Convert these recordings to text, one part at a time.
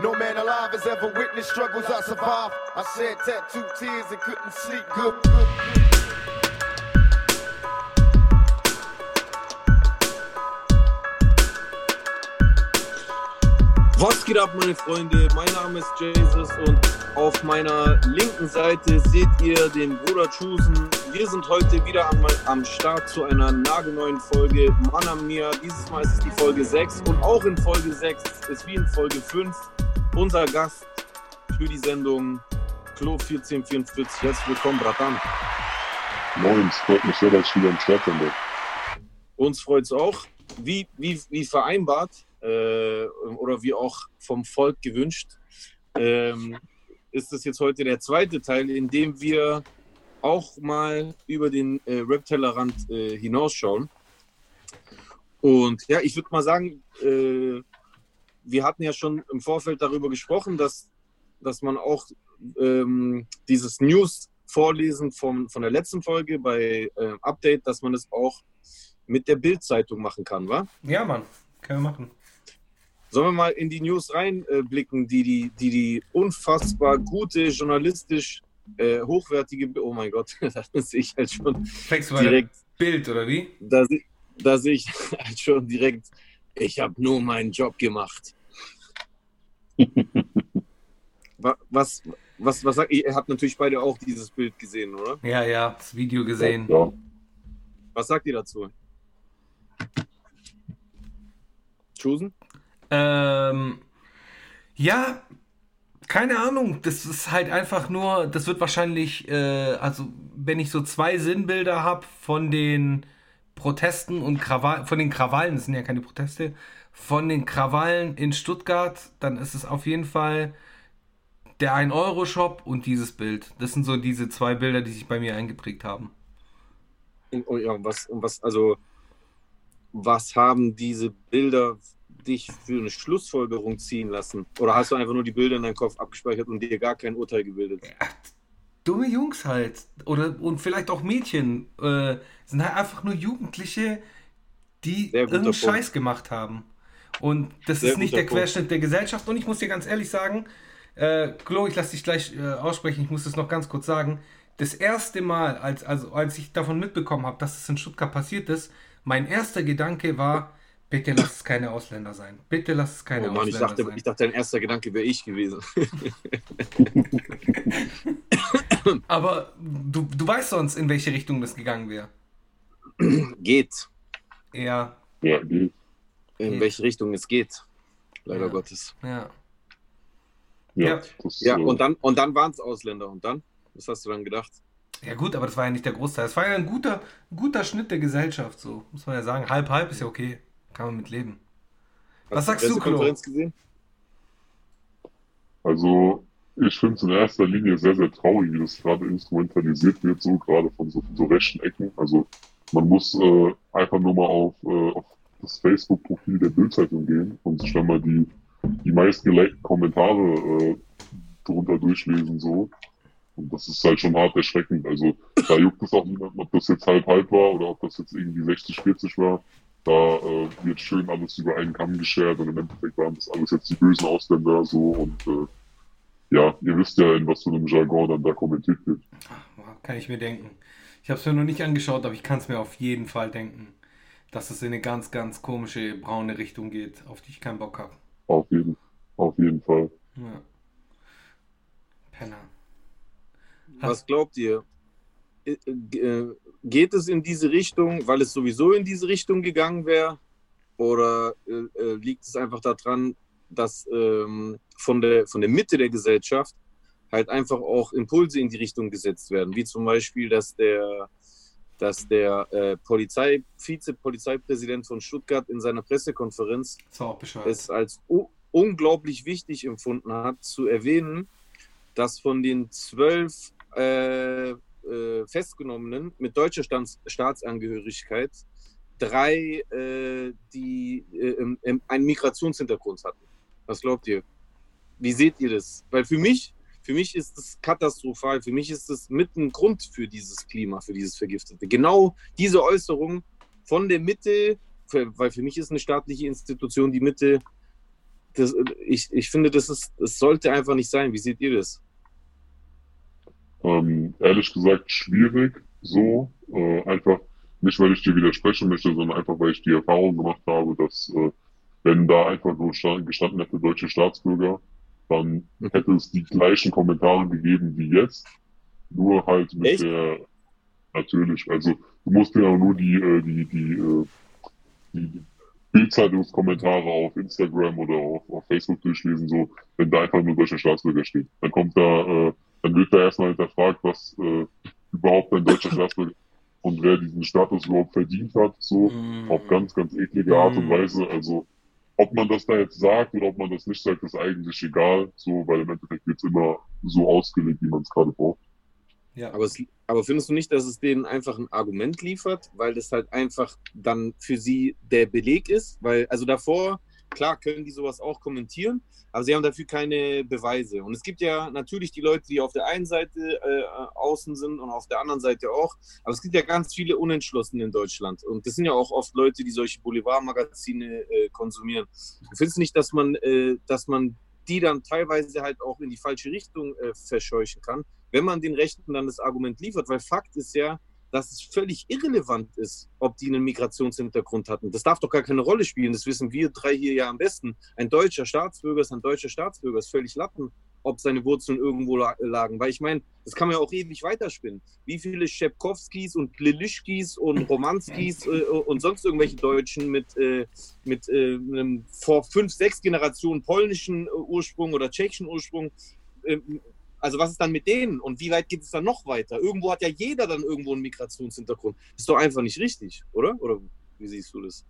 No man alive has ever witnessed struggles I survived. I shed tattooed tears and couldn't sleep good. Was geht ab, meine Freunde? Mein Name ist Jesus und auf meiner linken Seite seht ihr den Bruder Chusen. Wir sind heute wieder am, am Start zu einer nagelneuen Folge Mann an mir. Dieses Mal ist es die Folge 6 und auch in Folge 6 ist wie in Folge 5 unser Gast für die Sendung Klo 1444. Herzlich willkommen, Bratan. Moin, es freut mich sehr, dass ich wieder am Start bin. Uns freut es auch. Wie, wie, wie vereinbart äh, oder wie auch vom Volk gewünscht, ähm, ist das jetzt heute der zweite Teil, in dem wir auch mal über den äh, Rap-Tellerrand äh, hinausschauen. Und ja, ich würde mal sagen, äh, wir hatten ja schon im Vorfeld darüber gesprochen, dass, dass man auch ähm, dieses News vorlesen vom, von der letzten Folge bei äh, Update, dass man es auch mit der Bild-Zeitung machen kann, wa? Ja, Mann, können wir machen. Sollen wir mal in die News reinblicken, die, die, die die unfassbar gute, journalistisch äh, hochwertige, oh mein Gott, das sehe ich halt schon Fängst du direkt. Bild, oder wie? Da, da sehe ich halt schon direkt, ich habe nur meinen Job gemacht. Wa- was, was, was sagt ihr? Ihr habt natürlich beide auch dieses Bild gesehen, oder? Ja, ja, das Video gesehen. Ja, Was sagt ihr dazu? Chosen? Ähm, ja, keine Ahnung. Das ist halt einfach nur, das wird wahrscheinlich, äh, also wenn ich so zwei Sinnbilder habe von den Protesten und Krawall, von den Krawallen, das sind ja keine Proteste, von den Krawallen in Stuttgart, dann ist es auf jeden Fall der 1-Euro-Shop und dieses Bild. Das sind so diese zwei Bilder, die sich bei mir eingeprägt haben. Und, oh ja, was, und was, also, was haben diese Bilder dich für eine Schlussfolgerung ziehen lassen? Oder hast du einfach nur die Bilder in deinem Kopf abgespeichert und dir gar kein Urteil gebildet? dumme Jungs halt. Oder und vielleicht auch Mädchen. Äh, sind halt einfach nur Jugendliche, die irgendeinen. Scheiß gemacht haben. Und das Sehr ist nicht der Querschnitt der Gesellschaft. Und ich muss dir ganz ehrlich sagen, äh, Chloe, ich lasse dich gleich äh, aussprechen, ich muss das noch ganz kurz sagen. Das erste Mal, als, also, als ich davon mitbekommen habe, dass es in Stuttgart passiert ist, mein erster Gedanke war, bitte lass es keine Ausländer sein. Bitte lass es keine Oh Mann, ich Ausländer dachte, sein. ich dachte, dein erster Gedanke wäre ich gewesen. Aber du, du weißt sonst, in welche Richtung das gegangen wäre. geht. Ja, ja, geht. In welche Richtung es geht. Leider Ja. Gottes. ja. Ja, Ja. Und dann, und dann waren es Ausländer. Und dann? Was hast du dann gedacht? Ja gut, aber das war ja nicht der Großteil. Es war ja ein guter, guter Schnitt der Gesellschaft, so muss man ja sagen. Halb, halb ist ja okay. Kann man mit leben. Was Hast sagst du, Klo? Gesehen? Also, ich finde es in erster Linie sehr, sehr traurig, wie das gerade instrumentalisiert wird, so gerade von so, von so rechten Ecken. Also, man muss äh, einfach nur mal auf, äh, auf das Facebook-Profil der Bildzeitung gehen und sich dann mal die, die meistgelikten Kommentare äh, drunter durchlesen, so. Und das ist halt schon hart erschreckend. Also, da juckt es auch niemanden, ob das jetzt halb halb war oder ob das jetzt irgendwie 60-40 war. Da äh, wird schön alles über einen Kamm geschert und im Endeffekt waren das alles jetzt die bösen Ausländer so und äh, ja, ihr wisst ja, in was für einem Jargon dann da kommentiert wird. Ach, Kann ich mir denken. Ich habe es mir noch nicht angeschaut, aber ich kann es mir auf jeden Fall denken, dass es in eine ganz, ganz komische braune Richtung geht, auf die ich keinen Bock habe. Auf jeden, auf jeden Fall. Ja. Penner. Was glaubt ihr? Äh, äh, Geht es in diese Richtung, weil es sowieso in diese Richtung gegangen wäre? Oder äh, äh, liegt es einfach daran, dass ähm, von, der, von der Mitte der Gesellschaft halt einfach auch Impulse in die Richtung gesetzt werden? Wie zum Beispiel, dass der, dass der äh, Polizei, Vize-Polizeipräsident von Stuttgart in seiner Pressekonferenz es als unglaublich wichtig empfunden hat, zu erwähnen, dass von den zwölf äh, äh, Festgenommenen mit deutscher Staats Staatsangehörigkeit drei, äh, die äh, einen Migrationshintergrund hatten. Was glaubt ihr? Wie seht ihr das? Weil für mich, für mich ist es katastrophal. Für mich ist es mit ein Grund für dieses Klima, für dieses Vergiftete. Genau diese Äußerung von der Mitte, weil für mich ist eine staatliche Institution die Mitte das, ich, ich finde, das, ist, das sollte einfach nicht sein. Wie seht ihr das? Ähm, ehrlich gesagt schwierig, so. Äh, einfach nicht, weil ich dir widersprechen möchte, sondern einfach, weil ich die Erfahrung gemacht habe, dass äh, wenn da einfach nur gestanden hätte deutsche Staatsbürger, dann mhm. hätte es die gleichen Kommentare gegeben wie jetzt, nur halt mit Echt? der natürlich, also du musst ja nur die, äh, die, die, äh, die Bildzeitungskommentare auf Instagram oder auf, auf Facebook durchlesen, so, wenn da einfach nur deutscher Staatsbürger steht. Dann kommt da, äh, dann wird da erstmal hinterfragt, was äh, überhaupt ein deutscher Staatsbürger und wer diesen Status überhaupt verdient hat, so, mm. auf ganz, ganz eklige Art und mm. Weise. Also, ob man das da jetzt sagt oder ob man das nicht sagt, ist eigentlich egal, so, weil im Endeffekt wird es immer so ausgelegt, wie man es gerade braucht. Ja. Aber, es, aber findest du nicht, dass es denen einfach ein Argument liefert, weil das halt einfach dann für sie der Beleg ist? Weil, also davor, klar, können die sowas auch kommentieren, aber sie haben dafür keine Beweise. Und es gibt ja natürlich die Leute, die auf der einen Seite äh, außen sind und auf der anderen Seite auch. Aber es gibt ja ganz viele Unentschlossene in Deutschland. Und das sind ja auch oft Leute, die solche Boulevardmagazine äh, konsumieren. Findest du nicht, dass man, äh, dass man die dann teilweise halt auch in die falsche Richtung äh, verscheuchen kann? wenn man den Rechten dann das Argument liefert, weil Fakt ist ja, dass es völlig irrelevant ist, ob die einen Migrationshintergrund hatten. Das darf doch gar keine Rolle spielen. Das wissen wir drei hier ja am besten. Ein deutscher Staatsbürger ist ein deutscher Staatsbürger, ist völlig Lappen, ob seine Wurzeln irgendwo lagen. Weil ich meine, das kann man ja auch ewig weiterspinnen. Wie viele Schepkowskis und Glilischkis und Romanskis äh, und sonst irgendwelche Deutschen mit, äh, mit äh, einem vor fünf, sechs Generationen polnischen Ursprung oder tschechischen Ursprung ähm, also was ist dann mit denen und wie weit geht es dann noch weiter? Irgendwo hat ja jeder dann irgendwo einen Migrationshintergrund. Ist doch einfach nicht richtig, oder? Oder wie siehst du das?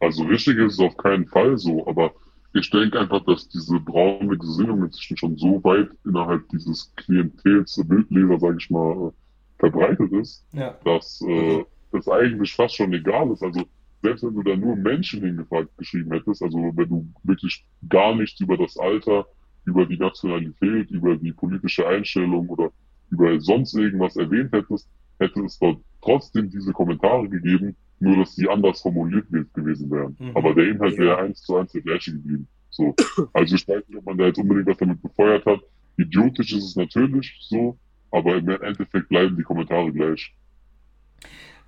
Also richtig ist es auf keinen Fall so, aber ich denke einfach, dass diese braune Gesinnung inzwischen schon so weit innerhalb dieses Klientels Bildleser, sage ich mal, verbreitet ist, ja. dass äh, mhm. das eigentlich fast schon egal ist. Also selbst wenn du da nur Menschen hingefragt geschrieben hättest, also wenn du wirklich gar nichts über das Alter, über die Nationalität, über die politische Einstellung oder über sonst irgendwas erwähnt hättest, hätte es dort trotzdem diese Kommentare gegeben, nur dass die anders formuliert gewesen wären. Mhm. Aber der Inhalt ja. wäre eins zu eins der gleiche geblieben. So. Also ich weiß nicht, ob man da jetzt unbedingt was damit befeuert hat. Idiotisch ist es natürlich so, aber im Endeffekt bleiben die Kommentare gleich.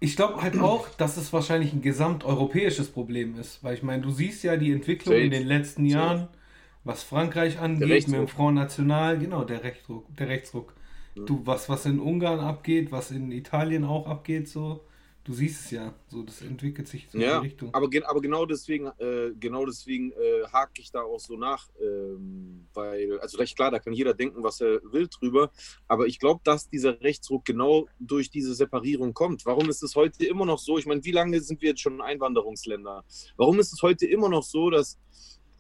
Ich glaube halt auch, dass es wahrscheinlich ein gesamteuropäisches Problem ist, weil ich meine, du siehst ja die Entwicklung Safe. in den letzten Jahren. Was Frankreich angeht, mit dem Front National, genau, der Rechtsruck. Der Rechtsruck. Ja. Du, was, was in Ungarn abgeht, was in Italien auch abgeht, so, du siehst es ja, so, das entwickelt sich so ja, in die Richtung. Aber, aber genau deswegen, äh, genau deswegen äh, hake ich da auch so nach, ähm, weil, also recht klar, da kann jeder denken, was er will drüber, aber ich glaube, dass dieser Rechtsruck genau durch diese Separierung kommt. Warum ist es heute immer noch so? Ich meine, wie lange sind wir jetzt schon Einwanderungsländer? Warum ist es heute immer noch so, dass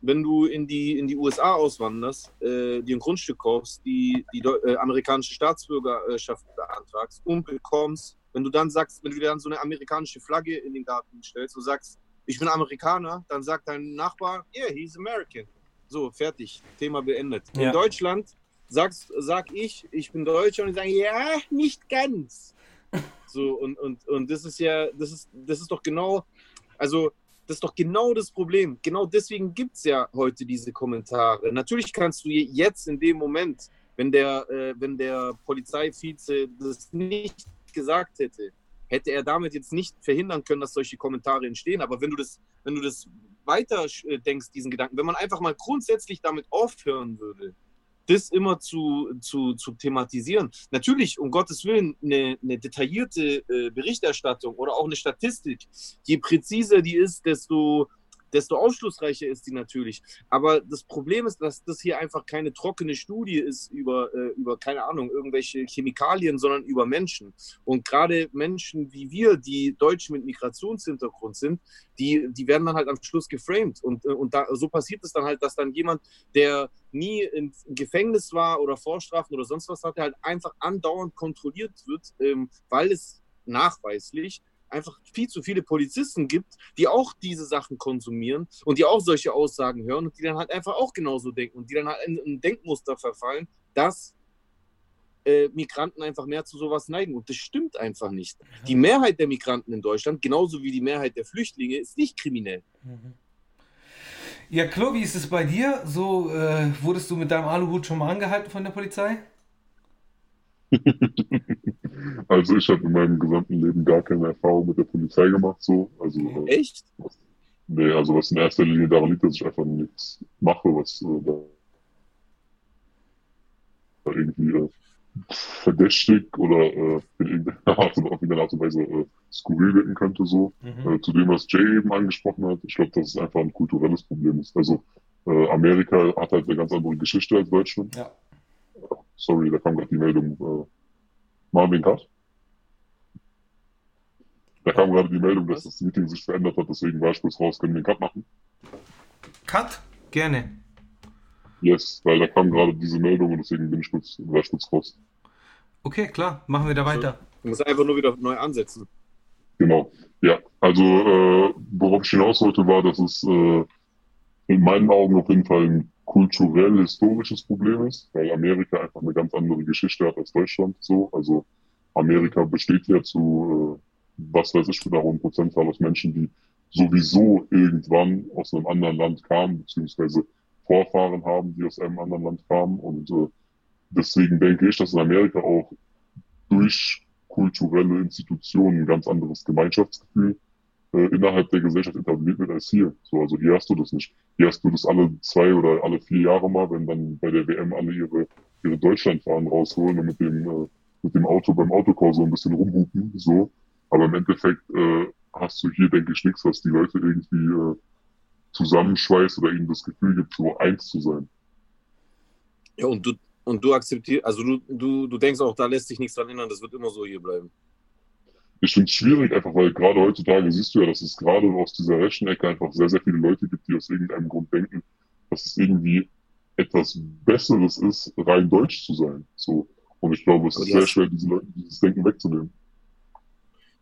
wenn du in die, in die USA auswanderst, äh, dir ein Grundstück kaufst, die, die äh, amerikanische Staatsbürgerschaft beantragst und bekommst, wenn du dann sagst, wenn du dann so eine amerikanische Flagge in den Garten stellst und sagst, ich bin Amerikaner, dann sagt dein Nachbar, yeah, he's American. So, fertig, Thema beendet. Ja. In Deutschland sagst, sag ich, ich bin Deutscher und die sagen, ja, nicht ganz. So, und, und, und das ist ja, das ist, das ist doch genau, also das ist doch genau das Problem. Genau deswegen gibt es ja heute diese Kommentare. Natürlich kannst du jetzt in dem Moment, wenn der, äh, wenn der Polizeivize das nicht gesagt hätte, hätte er damit jetzt nicht verhindern können, dass solche Kommentare entstehen. Aber wenn du das, wenn du das weiter äh, denkst, diesen Gedanken, wenn man einfach mal grundsätzlich damit aufhören würde, das immer zu, zu, zu thematisieren. Natürlich, um Gottes Willen, eine, eine detaillierte äh, Berichterstattung oder auch eine Statistik, je präziser die ist, desto desto aufschlussreicher ist die natürlich. Aber das Problem ist, dass das hier einfach keine trockene Studie ist über, äh, über keine Ahnung, irgendwelche Chemikalien, sondern über Menschen. Und gerade Menschen wie wir, die Deutsche mit Migrationshintergrund sind, die, die werden dann halt am Schluss geframed. Und, äh, und da, so passiert es dann halt, dass dann jemand, der nie im Gefängnis war oder Vorstrafen oder sonst was hatte, halt einfach andauernd kontrolliert wird, ähm, weil es nachweislich einfach viel zu viele Polizisten gibt, die auch diese Sachen konsumieren und die auch solche Aussagen hören und die dann halt einfach auch genauso denken und die dann halt in ein Denkmuster verfallen, dass äh, Migranten einfach mehr zu sowas neigen. Und das stimmt einfach nicht. Die Mehrheit der Migranten in Deutschland, genauso wie die Mehrheit der Flüchtlinge, ist nicht kriminell. Mhm. Ja, Klo, wie ist es bei dir? So, äh, wurdest du mit deinem Aluhut schon mal angehalten von der Polizei? Also ich habe in meinem gesamten Leben gar keine Erfahrung mit der Polizei gemacht, so. Also, äh, Echt? nee, also was in erster Linie daran liegt, dass ich einfach nichts mache, was äh, da irgendwie äh, verdächtig oder äh, in irgendeiner Art, und- auf irgendeine Art und Weise äh, skurril wirken könnte, so. Mhm. Äh, zu dem, was Jay eben angesprochen hat, ich glaube, dass es einfach ein kulturelles Problem ist. Also Amerika hat halt eine ganz andere Geschichte als Deutschland. Ja. Sorry, da kam gerade die Meldung. Machen wir einen Cut? Da kam gerade die Meldung, dass das Meeting sich verändert hat, deswegen war ich kurz raus. Können wir einen Cut machen? Cut? Gerne. Yes, weil da kam gerade diese Meldung und deswegen bin ich kurz, war ich kurz raus. Okay, klar, machen wir da weiter. Du musst einfach nur wieder neu ansetzen. Genau. Ja, also äh, worauf ich hinaus wollte, war, dass es äh, in meinen Augen auf jeden Fall ein kulturell-historisches Problem ist, weil Amerika einfach eine ganz andere Geschichte hat als Deutschland. So, also Amerika besteht ja zu, äh, was weiß ich, für einer hohen Prozentzahl aus Menschen, die sowieso irgendwann aus einem anderen Land kamen, beziehungsweise Vorfahren haben, die aus einem anderen Land kamen. Und äh, deswegen denke ich, dass in Amerika auch durch kulturelle Institutionen ein ganz anderes Gemeinschaftsgefühl äh, innerhalb der Gesellschaft etabliert wird als hier. So, also hier hast du das nicht. Hier hast du das alle zwei oder alle vier Jahre mal, wenn dann bei der WM alle ihre, ihre Deutschlandfahnen rausholen und mit dem, äh, mit dem Auto beim Autokor so ein bisschen rumhupen, so. Aber im Endeffekt äh, hast du hier, denke ich, nichts, was die Leute irgendwie äh, zusammenschweißt oder ihnen das Gefühl gibt, so eins zu sein. Ja, und du, und du akzeptierst, also du, du, du denkst auch, da lässt sich nichts dran ändern, das wird immer so hier bleiben. Ich finde es schwierig, einfach weil gerade heutzutage siehst du ja, dass es gerade aus dieser rechten Ecke einfach sehr, sehr viele Leute gibt, die aus irgendeinem Grund denken, dass es irgendwie etwas Besseres ist, rein deutsch zu sein. So. Und ich glaube, es ist die sehr schwer, diesen Leuten dieses Denken wegzunehmen.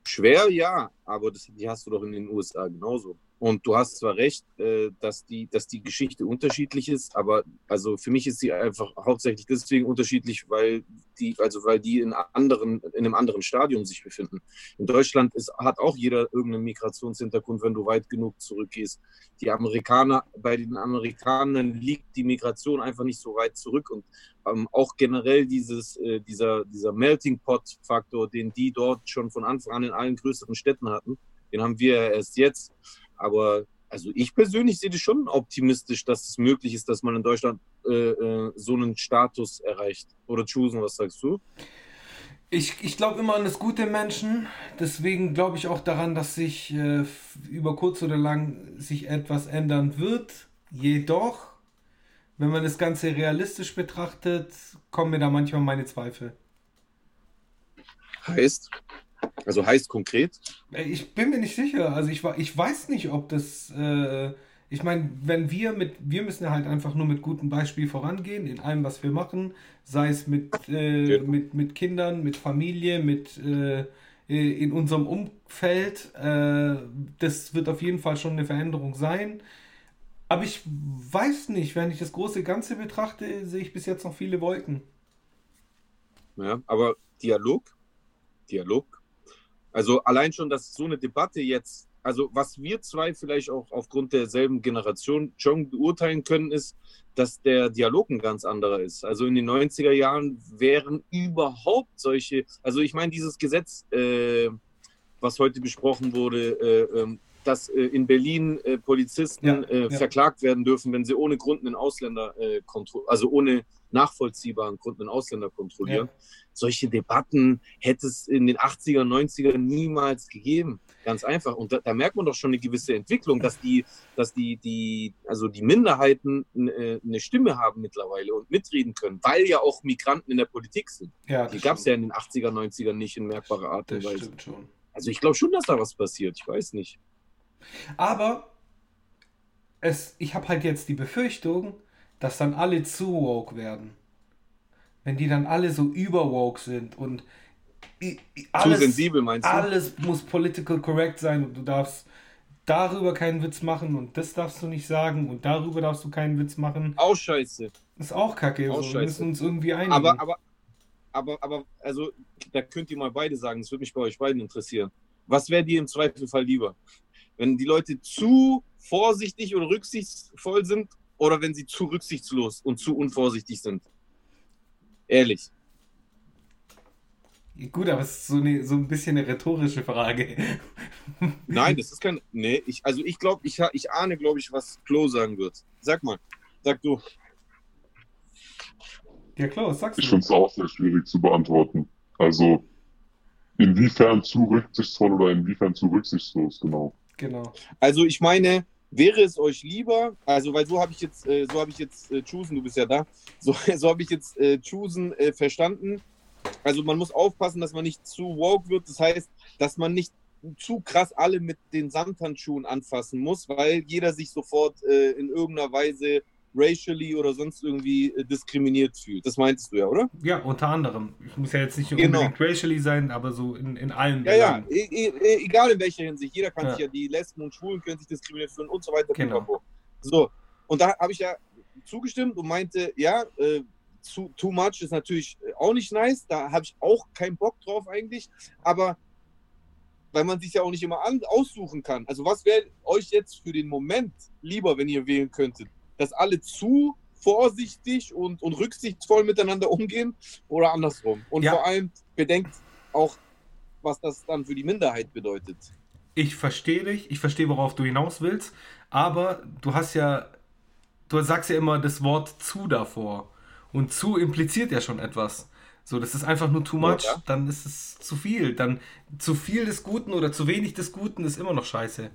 Schwer, ja, aber das, die hast du doch in den USA genauso. Und du hast zwar recht, äh, dass, die, dass die Geschichte unterschiedlich ist, aber also für mich ist sie einfach hauptsächlich deswegen unterschiedlich, weil die, also weil die in anderen, in einem anderen Stadium sich befinden. In Deutschland ist, hat auch jeder irgendeinen Migrationshintergrund, wenn du weit genug zurückgehst. Die Amerikaner, bei den Amerikanern liegt die Migration einfach nicht so weit zurück und ähm, auch generell dieses, äh, dieser, dieser Melting Pot-Faktor, den die dort schon von Anfang an in allen größeren Städten hatten, den haben wir ja erst jetzt. Aber also ich persönlich sehe das schon optimistisch, dass es möglich ist, dass man in Deutschland äh, äh, so einen Status erreicht. Oder Chusen, was sagst du? Ich, ich glaube immer an das Gute Menschen. Deswegen glaube ich auch daran, dass sich äh, über kurz oder lang sich etwas ändern wird. Jedoch, wenn man das Ganze realistisch betrachtet, kommen mir da manchmal meine Zweifel. Heißt? Also heißt konkret? Ich bin mir nicht sicher. Also ich, ich weiß nicht, ob das. Äh, ich meine, wenn wir mit. Wir müssen halt einfach nur mit gutem Beispiel vorangehen in allem, was wir machen. Sei es mit, äh, Genau. mit, mit Kindern, mit Familie, mit. Äh, äh, in unserem Umfeld. Äh, das wird auf jeden Fall schon eine Veränderung sein. Aber ich weiß nicht, wenn ich das große Ganze betrachte, sehe ich bis jetzt noch viele Wolken. Ja, aber Dialog, Dialog. Also allein schon, dass so eine Debatte jetzt, also was wir zwei vielleicht auch aufgrund derselben Generation schon beurteilen können, ist, dass der Dialog ein ganz anderer ist. Also in den 90er Jahren wären überhaupt solche, also ich meine, dieses Gesetz, äh, was heute besprochen wurde, äh, ähm, dass äh, in Berlin äh, Polizisten Ja, äh, ja. verklagt werden dürfen, wenn sie ohne Grund einen Ausländer äh, kontrollieren, also ohne nachvollziehbaren Grund einen Ausländer kontrollieren. Solche Debatten hätte es in den 80er, 90er niemals gegeben. Ganz einfach. Und da, da merkt man doch schon eine gewisse Entwicklung, dass die, dass die, die, also die Minderheiten äh, eine Stimme haben mittlerweile und mitreden können, weil ja auch Migranten in der Politik sind. Ja, Die gab es ja in den 80er, 90er nicht in merkbarer Art und Weise. Also ich glaube schon, dass da was passiert. Ich weiß nicht. Aber es, ich habe halt jetzt die Befürchtung, dass dann alle zu woke werden. Wenn die dann alle so überwoke sind und alles, Zu sensibel meinst du? alles muss political correct sein und du darfst darüber keinen Witz machen und das darfst du nicht sagen und darüber darfst du keinen Witz machen. Auch scheiße. Ist auch kacke. Auch so. Wir scheiße. müssen uns irgendwie einigen. Aber, aber, aber, aber, also, da könnt ihr mal beide sagen, das würde mich bei euch beiden interessieren. Was wäre dir im Zweifelfall lieber? Wenn die Leute zu vorsichtig oder rücksichtsvoll sind oder wenn sie zu rücksichtslos und zu unvorsichtig sind. Ehrlich. Gut, aber es ist so, eine, so ein bisschen eine rhetorische Frage. Nein, das ist kein. Nee, ich, also ich glaube, ich, ich ahne, glaube ich, was Klo sagen wird. Sag mal, sag du. Ja, was sagst Ich du? finde es auch sehr schwierig zu beantworten. Also, inwiefern zu rücksichtsvoll oder inwiefern zu rücksichtslos, genau. Genau. Also ich meine, wäre es euch lieber, also weil so habe ich jetzt, äh, so habe ich jetzt äh, Choosen, du bist ja da, so, so habe ich jetzt äh, Choosen äh, verstanden. Also man muss aufpassen, dass man nicht zu woke wird. Das heißt, dass man nicht zu krass alle mit den Samthandschuhen anfassen muss, weil jeder sich sofort äh, in irgendeiner Weise racially oder sonst irgendwie äh, diskriminiert fühlt. Das meintest du ja, oder? Ja, unter anderem. Ich muss ja jetzt nicht Genau. unbedingt racially sein, aber so in, in allen Ja, ja, Belangen. e e egal in welcher Hinsicht. Jeder kann Ja. sich ja, die Lesben und Schwulen können sich diskriminiert fühlen und so weiter. Genau. So, und da habe ich ja zugestimmt und meinte, ja, äh, zu, too much ist natürlich äh, auch nicht nice. Da habe ich auch keinen Bock drauf eigentlich. Aber weil man sich ja auch nicht immer aussuchen kann. Also was wäre euch jetzt für den Moment lieber, wenn ihr wählen könntet? Dass alle zu vorsichtig und, und rücksichtsvoll miteinander umgehen oder andersrum? Und Ja. vor allem bedenkt auch, was das dann für die Minderheit bedeutet. Ich verstehe dich, ich verstehe, worauf du hinaus willst, aber du hast ja, du sagst ja immer das Wort zu davor. Und zu impliziert ja schon etwas. So, das ist einfach nur too much, Ja. dann ist es zu viel. Dann zu viel des Guten oder zu wenig des Guten ist immer noch scheiße.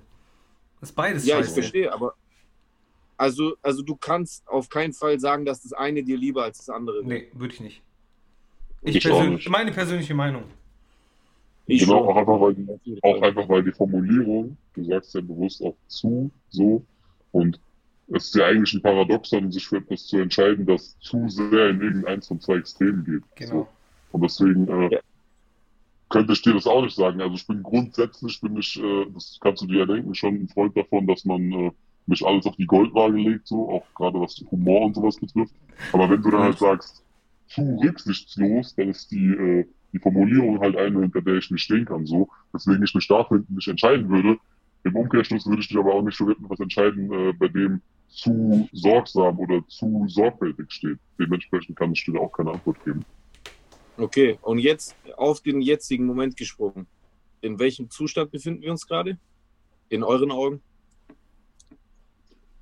Das ist beides Ja, ich scheiße. verstehe, aber also, also du kannst auf keinen Fall sagen, dass das eine dir lieber als das andere. Nee, würde ich nicht. Ich Ich persönlich, nicht. meine persönliche Meinung. Ich genau, auch einfach, weil die, auch einfach, weil die Formulierung, du sagst ja bewusst auch zu, so, und es ist ja eigentlich ein Paradoxon, sich für etwas zu entscheiden, das zu sehr in irgendeins von zwei Extremen geht. Genau. So. Und deswegen äh, Ja. könnte ich dir das auch nicht sagen. Also ich bin grundsätzlich, bin ich, äh, das kannst du dir ja denken, schon ein Freund davon, dass man äh, nicht alles auf die Goldwaage legt, so, auch gerade was Humor und sowas betrifft. Aber wenn du dann halt sagst, zu rücksichtslos, dann ist die, äh, die Formulierung halt eine, hinter der ich nicht stehen kann, so. Deswegen ich mich dafür nicht entscheiden würde. Im Umkehrschluss würde ich mich aber auch nicht für etwas entscheiden, äh, bei dem zu sorgsam oder zu sorgfältig steht. Dementsprechend kann ich dir auch keine Antwort geben. Okay, und jetzt auf den jetzigen Moment gesprungen. In welchem Zustand befinden wir uns gerade? In euren Augen?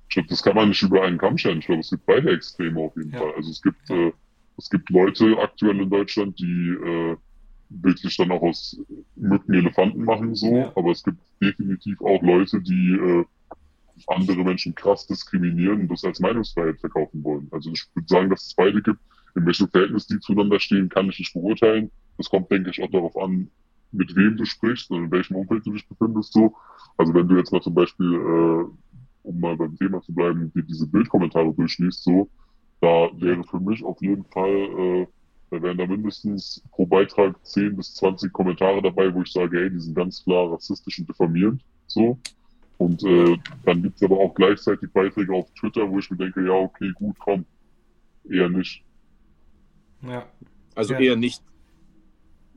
Ich glaube, das kann man nicht über einen Kamm stellen. Ich glaube, es gibt beide Extreme auf jeden Ja. Fall. Also es gibt, äh, es gibt Leute aktuell in Deutschland, die äh, wirklich dann auch aus Mücken Elefanten machen, so, Ja. aber es gibt definitiv auch Leute, die äh, andere Menschen krass diskriminieren und das als Meinungsfreiheit verkaufen wollen. Also ich würde sagen, dass es beide gibt. In welchem Verhältnis die zueinander stehen, kann ich nicht beurteilen. Das kommt, denke ich, auch darauf an, mit wem du sprichst und in welchem Umfeld du dich befindest. So. Also wenn du jetzt mal zum Beispiel, äh, um mal beim Thema zu bleiben, dir diese Bildkommentare durchliest, so, da wäre für mich auf jeden Fall, äh, da wären da mindestens pro Beitrag 10 bis 20 Kommentare dabei, wo ich sage, ey, die sind ganz klar rassistisch und diffamierend. So. Und äh, dann gibt's aber auch gleichzeitig Beiträge auf Twitter, wo ich mir denke, ja, okay, gut, komm. Eher nicht. Ja. Also Ja. eher nicht,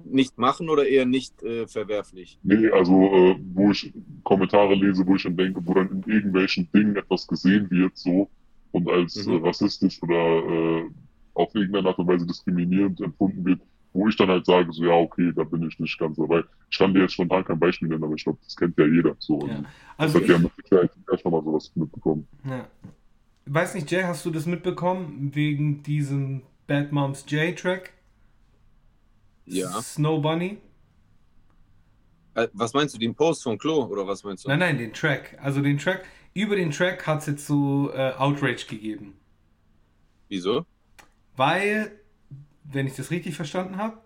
nicht machen oder eher nicht äh, verwerflich? Nee, also äh, wo ich Kommentare lese, wo ich dann denke, wo dann in irgendwelchen Dingen etwas gesehen wird, so und als Mhm. äh, rassistisch oder äh, auf irgendeine Art und Weise diskriminierend empfunden wird, wo ich dann halt sage, so ja, okay, da bin ich nicht ganz dabei. Ich kann dir jetzt spontan kein Beispiel nennen, aber ich glaube, das kennt ja jeder. So. Ja. Und Also das hat ja ich, mit Sicherheit noch mal sowas mitbekommen. ja. Weiß nicht, Jay, hast du das mitbekommen wegen diesem Bad Moms J Track? Ja. Snow Bunny? Äh, was meinst du, den Post von Klo oder was meinst du? Nein, nein, den Track. Also den Track, über den Track hat es jetzt so äh, Outrage gegeben. Wieso? Weil, wenn ich das richtig verstanden habe,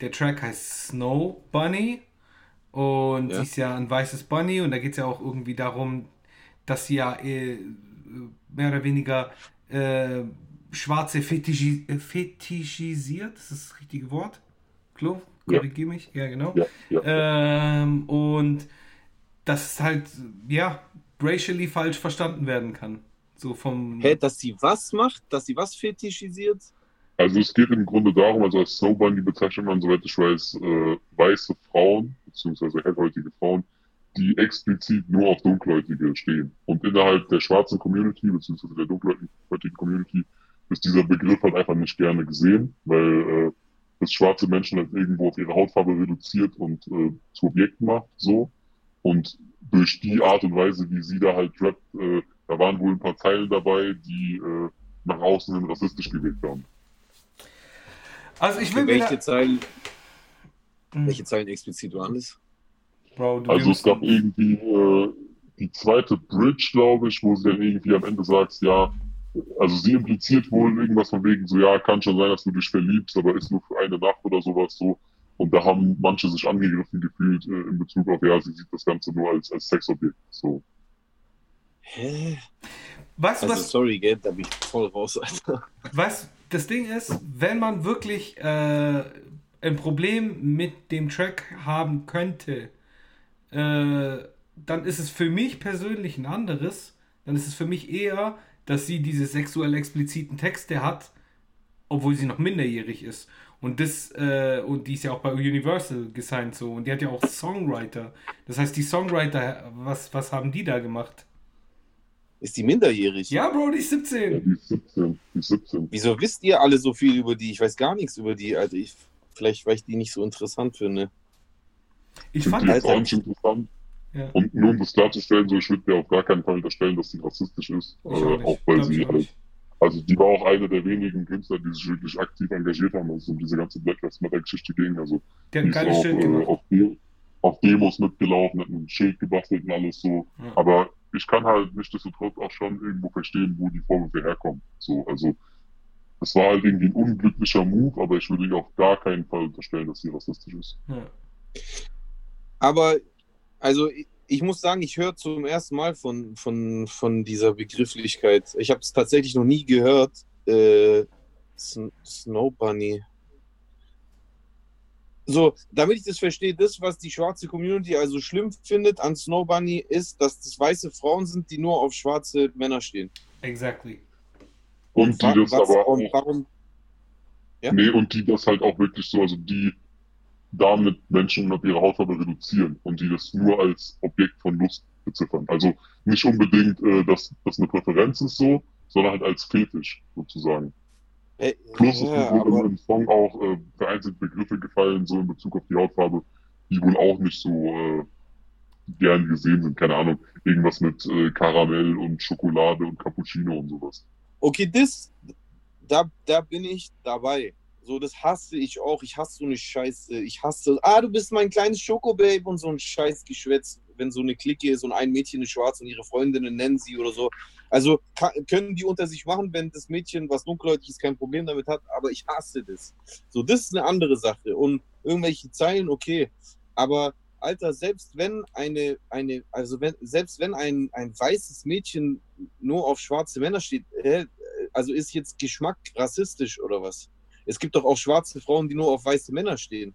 der Track heißt Snow Bunny und Ja. sie ist ja ein weißes Bunny und da geht es ja auch irgendwie darum, dass sie ja äh, mehr oder weniger äh, Schwarze fetischi äh, fetischisiert, das ist das richtige Wort? Klo, Ja. korrigier mich, ja genau. Ja, ja. Ähm, und dass es halt, ja, racially falsch verstanden werden kann. So vom. Hä, dass sie was macht? Dass sie was fetischisiert? Also es geht im Grunde darum, also als Snowbunny bezeichnet man, soweit ich weiß, äh, weiße Frauen, beziehungsweise hellhäutige Frauen, die explizit nur auf Dunkelhäutige stehen. Und innerhalb der schwarzen Community, beziehungsweise der dunkelhäutigen Community, ist dieser Begriff halt einfach nicht gerne gesehen, weil äh, das schwarze Menschen halt irgendwo auf ihre Hautfarbe reduziert und äh, zu Objekten macht, so. Und durch die Art und Weise, wie sie da halt rappt, äh, da waren wohl ein paar Zeilen dabei, die äh, nach außen hin rassistisch gewirkt haben. Also ich will welche wieder... Zeilen, Hm, welche Zeilen explizit waren das? Bro, Also es gab irgendwie äh, die zweite Bridge, glaube ich, wo sie dann irgendwie am Ende sagt, ja, also sie impliziert wohl irgendwas von wegen so, ja, kann schon sein, dass du dich verliebst, aber ist nur für eine Nacht oder sowas so. Und da haben manche sich angegriffen gefühlt äh, in Bezug auf, ja, sie sieht das Ganze nur als, als Sexobjekt. So. Hä? was, Also was, sorry, gell, da bin ich voll raus, Alter. Was das Ding ist, wenn man wirklich äh, ein Problem mit dem Track haben könnte, äh, dann ist es für mich persönlich ein anderes. Dann ist es für mich eher, dass sie diese sexuell expliziten Texte hat, obwohl sie noch minderjährig ist. Und das, äh, und die ist ja auch bei Universal gesigned so. Und die hat ja auch Songwriter. Das heißt, die Songwriter, was, was haben die da gemacht? Ist die minderjährig? Ja, Bro, die ist Ja, 17. die ist 17, die ist 17. Wieso wisst ihr alle so viel über die? Ich weiß gar nichts über die. Also ich, vielleicht, weil ich die nicht so interessant finde. Ich fand die das. jetzt auch nicht interessant. Ja. Und nur um das klarzustellen, so, ich würde mir auf gar keinen Fall unterstellen, dass sie rassistisch ist. Äh, auch auch weil Glaub sie halt. Also die war auch eine der wenigen Künstler, die sich wirklich aktiv engagiert haben, als es um diese ganze Black Lives Matter Geschichte ging. Also die ein ist auch äh, auf, De auf Demos mitgelaufen, hat ein Schild gebastelt und alles so. Ja. Aber ich kann halt nichtsdestotrotz auch schon irgendwo verstehen, wo die Vorwürfe herkommen. So, also es war halt irgendwie ein unglücklicher Move, aber ich würde ihr auf gar keinen Fall unterstellen, dass sie rassistisch ist. Ja. Aber, also ich, ich muss sagen, ich höre zum ersten Mal von, von, von dieser Begrifflichkeit. Ich habe es tatsächlich noch nie gehört. Äh, Sn- Snow Bunny. So, damit ich das verstehe, das, was die schwarze Community also schlimm findet an Snow Bunny, ist, dass das weiße Frauen sind, die nur auf schwarze Männer stehen. Exactly. Und die wa- das was- aber und auch warum, Ja? Nee, und die das halt auch wirklich so, also die damit Menschen auf ihre Hautfarbe reduzieren und die das nur als Objekt von Lust beziffern. Also nicht unbedingt, äh, dass das eine Präferenz ist so, sondern halt als Fetisch sozusagen. äh, Plus ja, es sind wohl im Song auch äh, vereinzelt Begriffe gefallen, so in Bezug auf die Hautfarbe, die wohl auch nicht so äh, gern gesehen sind. Keine Ahnung, irgendwas mit äh, Karamell und Schokolade und Cappuccino und sowas. Okay, das, da, da bin ich dabei. So, das hasse ich auch. Ich hasse so eine Scheiße. Ich hasse, ah, du bist mein kleines Schokobabe und so ein Scheißgeschwätz, wenn so eine Clique ist und ein Mädchen ist schwarz und ihre Freundinnen nennen sie oder so. Also ka- können die unter sich machen, wenn das Mädchen, was dunkelhäutig ist, kein Problem damit hat, aber ich hasse das. So, das ist eine andere Sache. Und irgendwelche Zeilen, okay. Aber Alter, selbst wenn eine, eine, also wenn, selbst wenn ein, ein weißes Mädchen nur auf schwarze Männer steht, hä, also ist jetzt Geschmack rassistisch oder was? Es gibt doch auch schwarze Frauen, die nur auf weiße Männer stehen.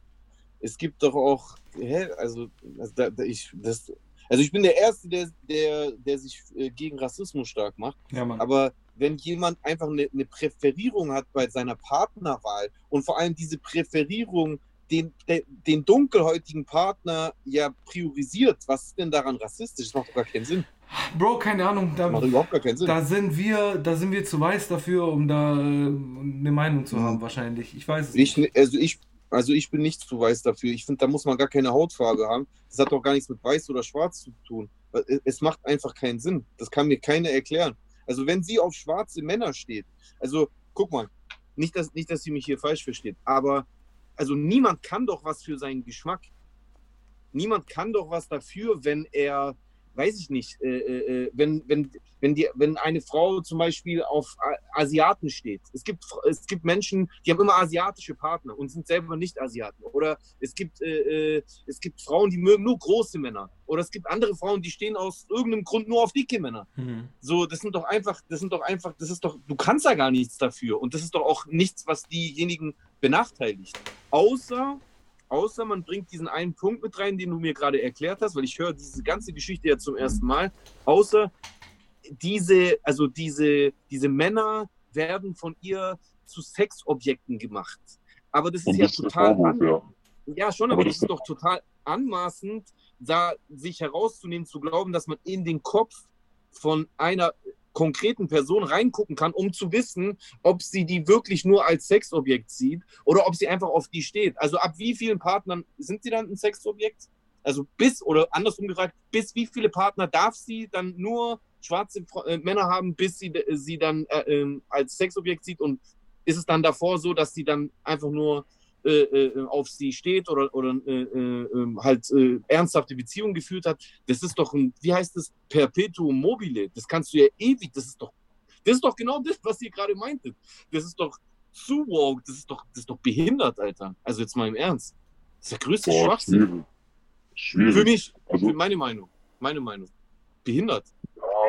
Es gibt doch auch, hä, also, also, da, da, ich, das, also ich bin der Erste, der, der, der sich äh, gegen Rassismus stark macht. Ja. Aber wenn jemand einfach eine, eine Präferierung hat bei seiner Partnerwahl und vor allem diese Präferierung den, de, den dunkelhäutigen Partner ja priorisiert, was ist denn daran rassistisch? Das macht doch gar keinen Sinn. Bro, keine Ahnung, da, macht überhaupt gar keinen Sinn. da sind wir, da sind wir zu weiß dafür, um da äh, eine Meinung zu haben, wahrscheinlich. Ich weiß es Ich, nicht. also, ich, also ich bin nicht zu weiß dafür. Ich finde, da muss man gar keine Hautfarbe haben. Das hat doch gar nichts mit weiß oder schwarz zu tun. Es- Es macht einfach keinen Sinn. Das kann mir keiner erklären. Also wenn sie auf schwarze Männer steht, also guck mal, nicht, dass, nicht, dass sie mich hier falsch versteht, aber also niemand kann doch was für seinen Geschmack. Niemand kann doch was dafür, wenn er, weiß ich nicht, äh, äh, äh, wenn, wenn, wenn, die, wenn eine Frau zum Beispiel auf Asiaten steht. Es gibt, es gibt Menschen, die haben immer asiatische Partner und sind selber nicht Asiaten. Oder es gibt, äh, äh, es gibt Frauen, die mögen nur große Männer. Oder es gibt andere Frauen, die stehen aus irgendeinem Grund nur auf dicke Männer. Mhm. So, das sind doch einfach, das sind doch einfach, das ist doch, du kannst da gar nichts dafür. Und das ist doch auch nichts, was diejenigen benachteiligt. Außer, außer man bringt diesen einen Punkt mit rein, den du mir gerade erklärt hast, weil ich höre diese ganze Geschichte ja zum ersten Mal. Außer diese, also diese, diese Männer werden von ihr zu Sexobjekten gemacht. Aber das ist ja total Vorwurf, ja. ja, schon, aber, Aber das das- ist doch total anmaßend, da sich herauszunehmen, zu glauben, dass man in den Kopf von einer konkreten Person reingucken kann, um zu wissen, ob sie die wirklich nur als Sexobjekt sieht oder ob sie einfach auf die steht. Also ab wie vielen Partnern sind sie dann ein Sexobjekt? Also bis oder andersrum gefragt, bis wie viele Partner darf sie dann nur schwarze äh, Männer haben, bis sie äh, sie dann äh, ähm, als Sexobjekt sieht und ist es dann davor so, dass sie dann einfach nur äh, äh, auf sie steht oder, oder äh, ähm, halt ernsthafte Beziehungen geführt hat, das ist doch ein, wie heißt das, Perpetuum mobile. Das kannst du ja ewig, das ist doch, das ist doch genau das, was ihr gerade meintet. Das ist doch zu woke, das ist doch, das ist doch behindert, Alter. Also jetzt mal im Ernst. Das ist der größte Boah, Schwachsinn. Schwierig. schwierig. Für mich, also, für meine Meinung. Meine Meinung. Behindert.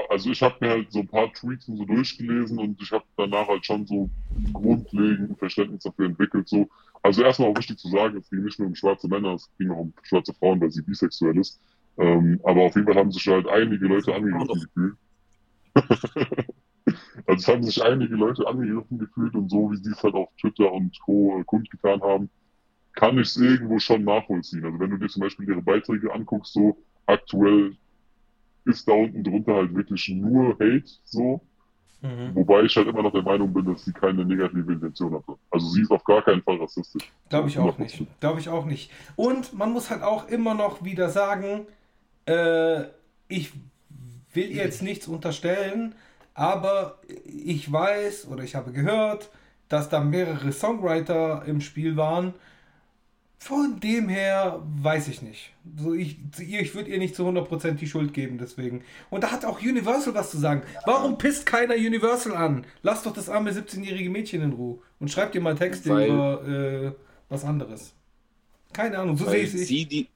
Also ich habe mir halt so ein paar Tweets und so durchgelesen und ich habe danach halt schon so grundlegend Verständnis dafür entwickelt, so also erstmal auch wichtig zu sagen, es ging nicht nur um schwarze Männer, es ging auch um schwarze Frauen, weil sie bisexuell ist. Ähm, aber auf jeden Fall haben sich halt einige Leute angegriffen gefühlt. also es haben sich einige Leute angegriffen gefühlt und so, wie sie es halt auf Twitter und Co. Äh, kundgetan haben, kann ich es irgendwo schon nachvollziehen. Also wenn du dir zum Beispiel ihre Beiträge anguckst, so aktuell ist da unten drunter halt wirklich nur Hate, so. Mhm. Wobei ich halt immer noch der Meinung bin, dass sie keine negative Intention hatte. Also sie ist auf gar keinen Fall rassistisch. Glaube ich auch nicht. Glaube ich auch nicht. Und man muss halt auch immer noch wieder sagen, äh, ich will ihr jetzt nichts unterstellen, aber ich weiß oder ich habe gehört, dass da mehrere Songwriter im Spiel waren, von dem her weiß ich nicht. So ich ich würde ihr nicht zu 100% die Schuld geben, deswegen. Und da hat auch Universal was zu sagen. Warum pisst keiner Universal an? Lass doch das arme 17-jährige Mädchen in Ruhe und schreib dir mal Texte weil, über äh, was anderes. Keine Ahnung, so sehe ich es. Die,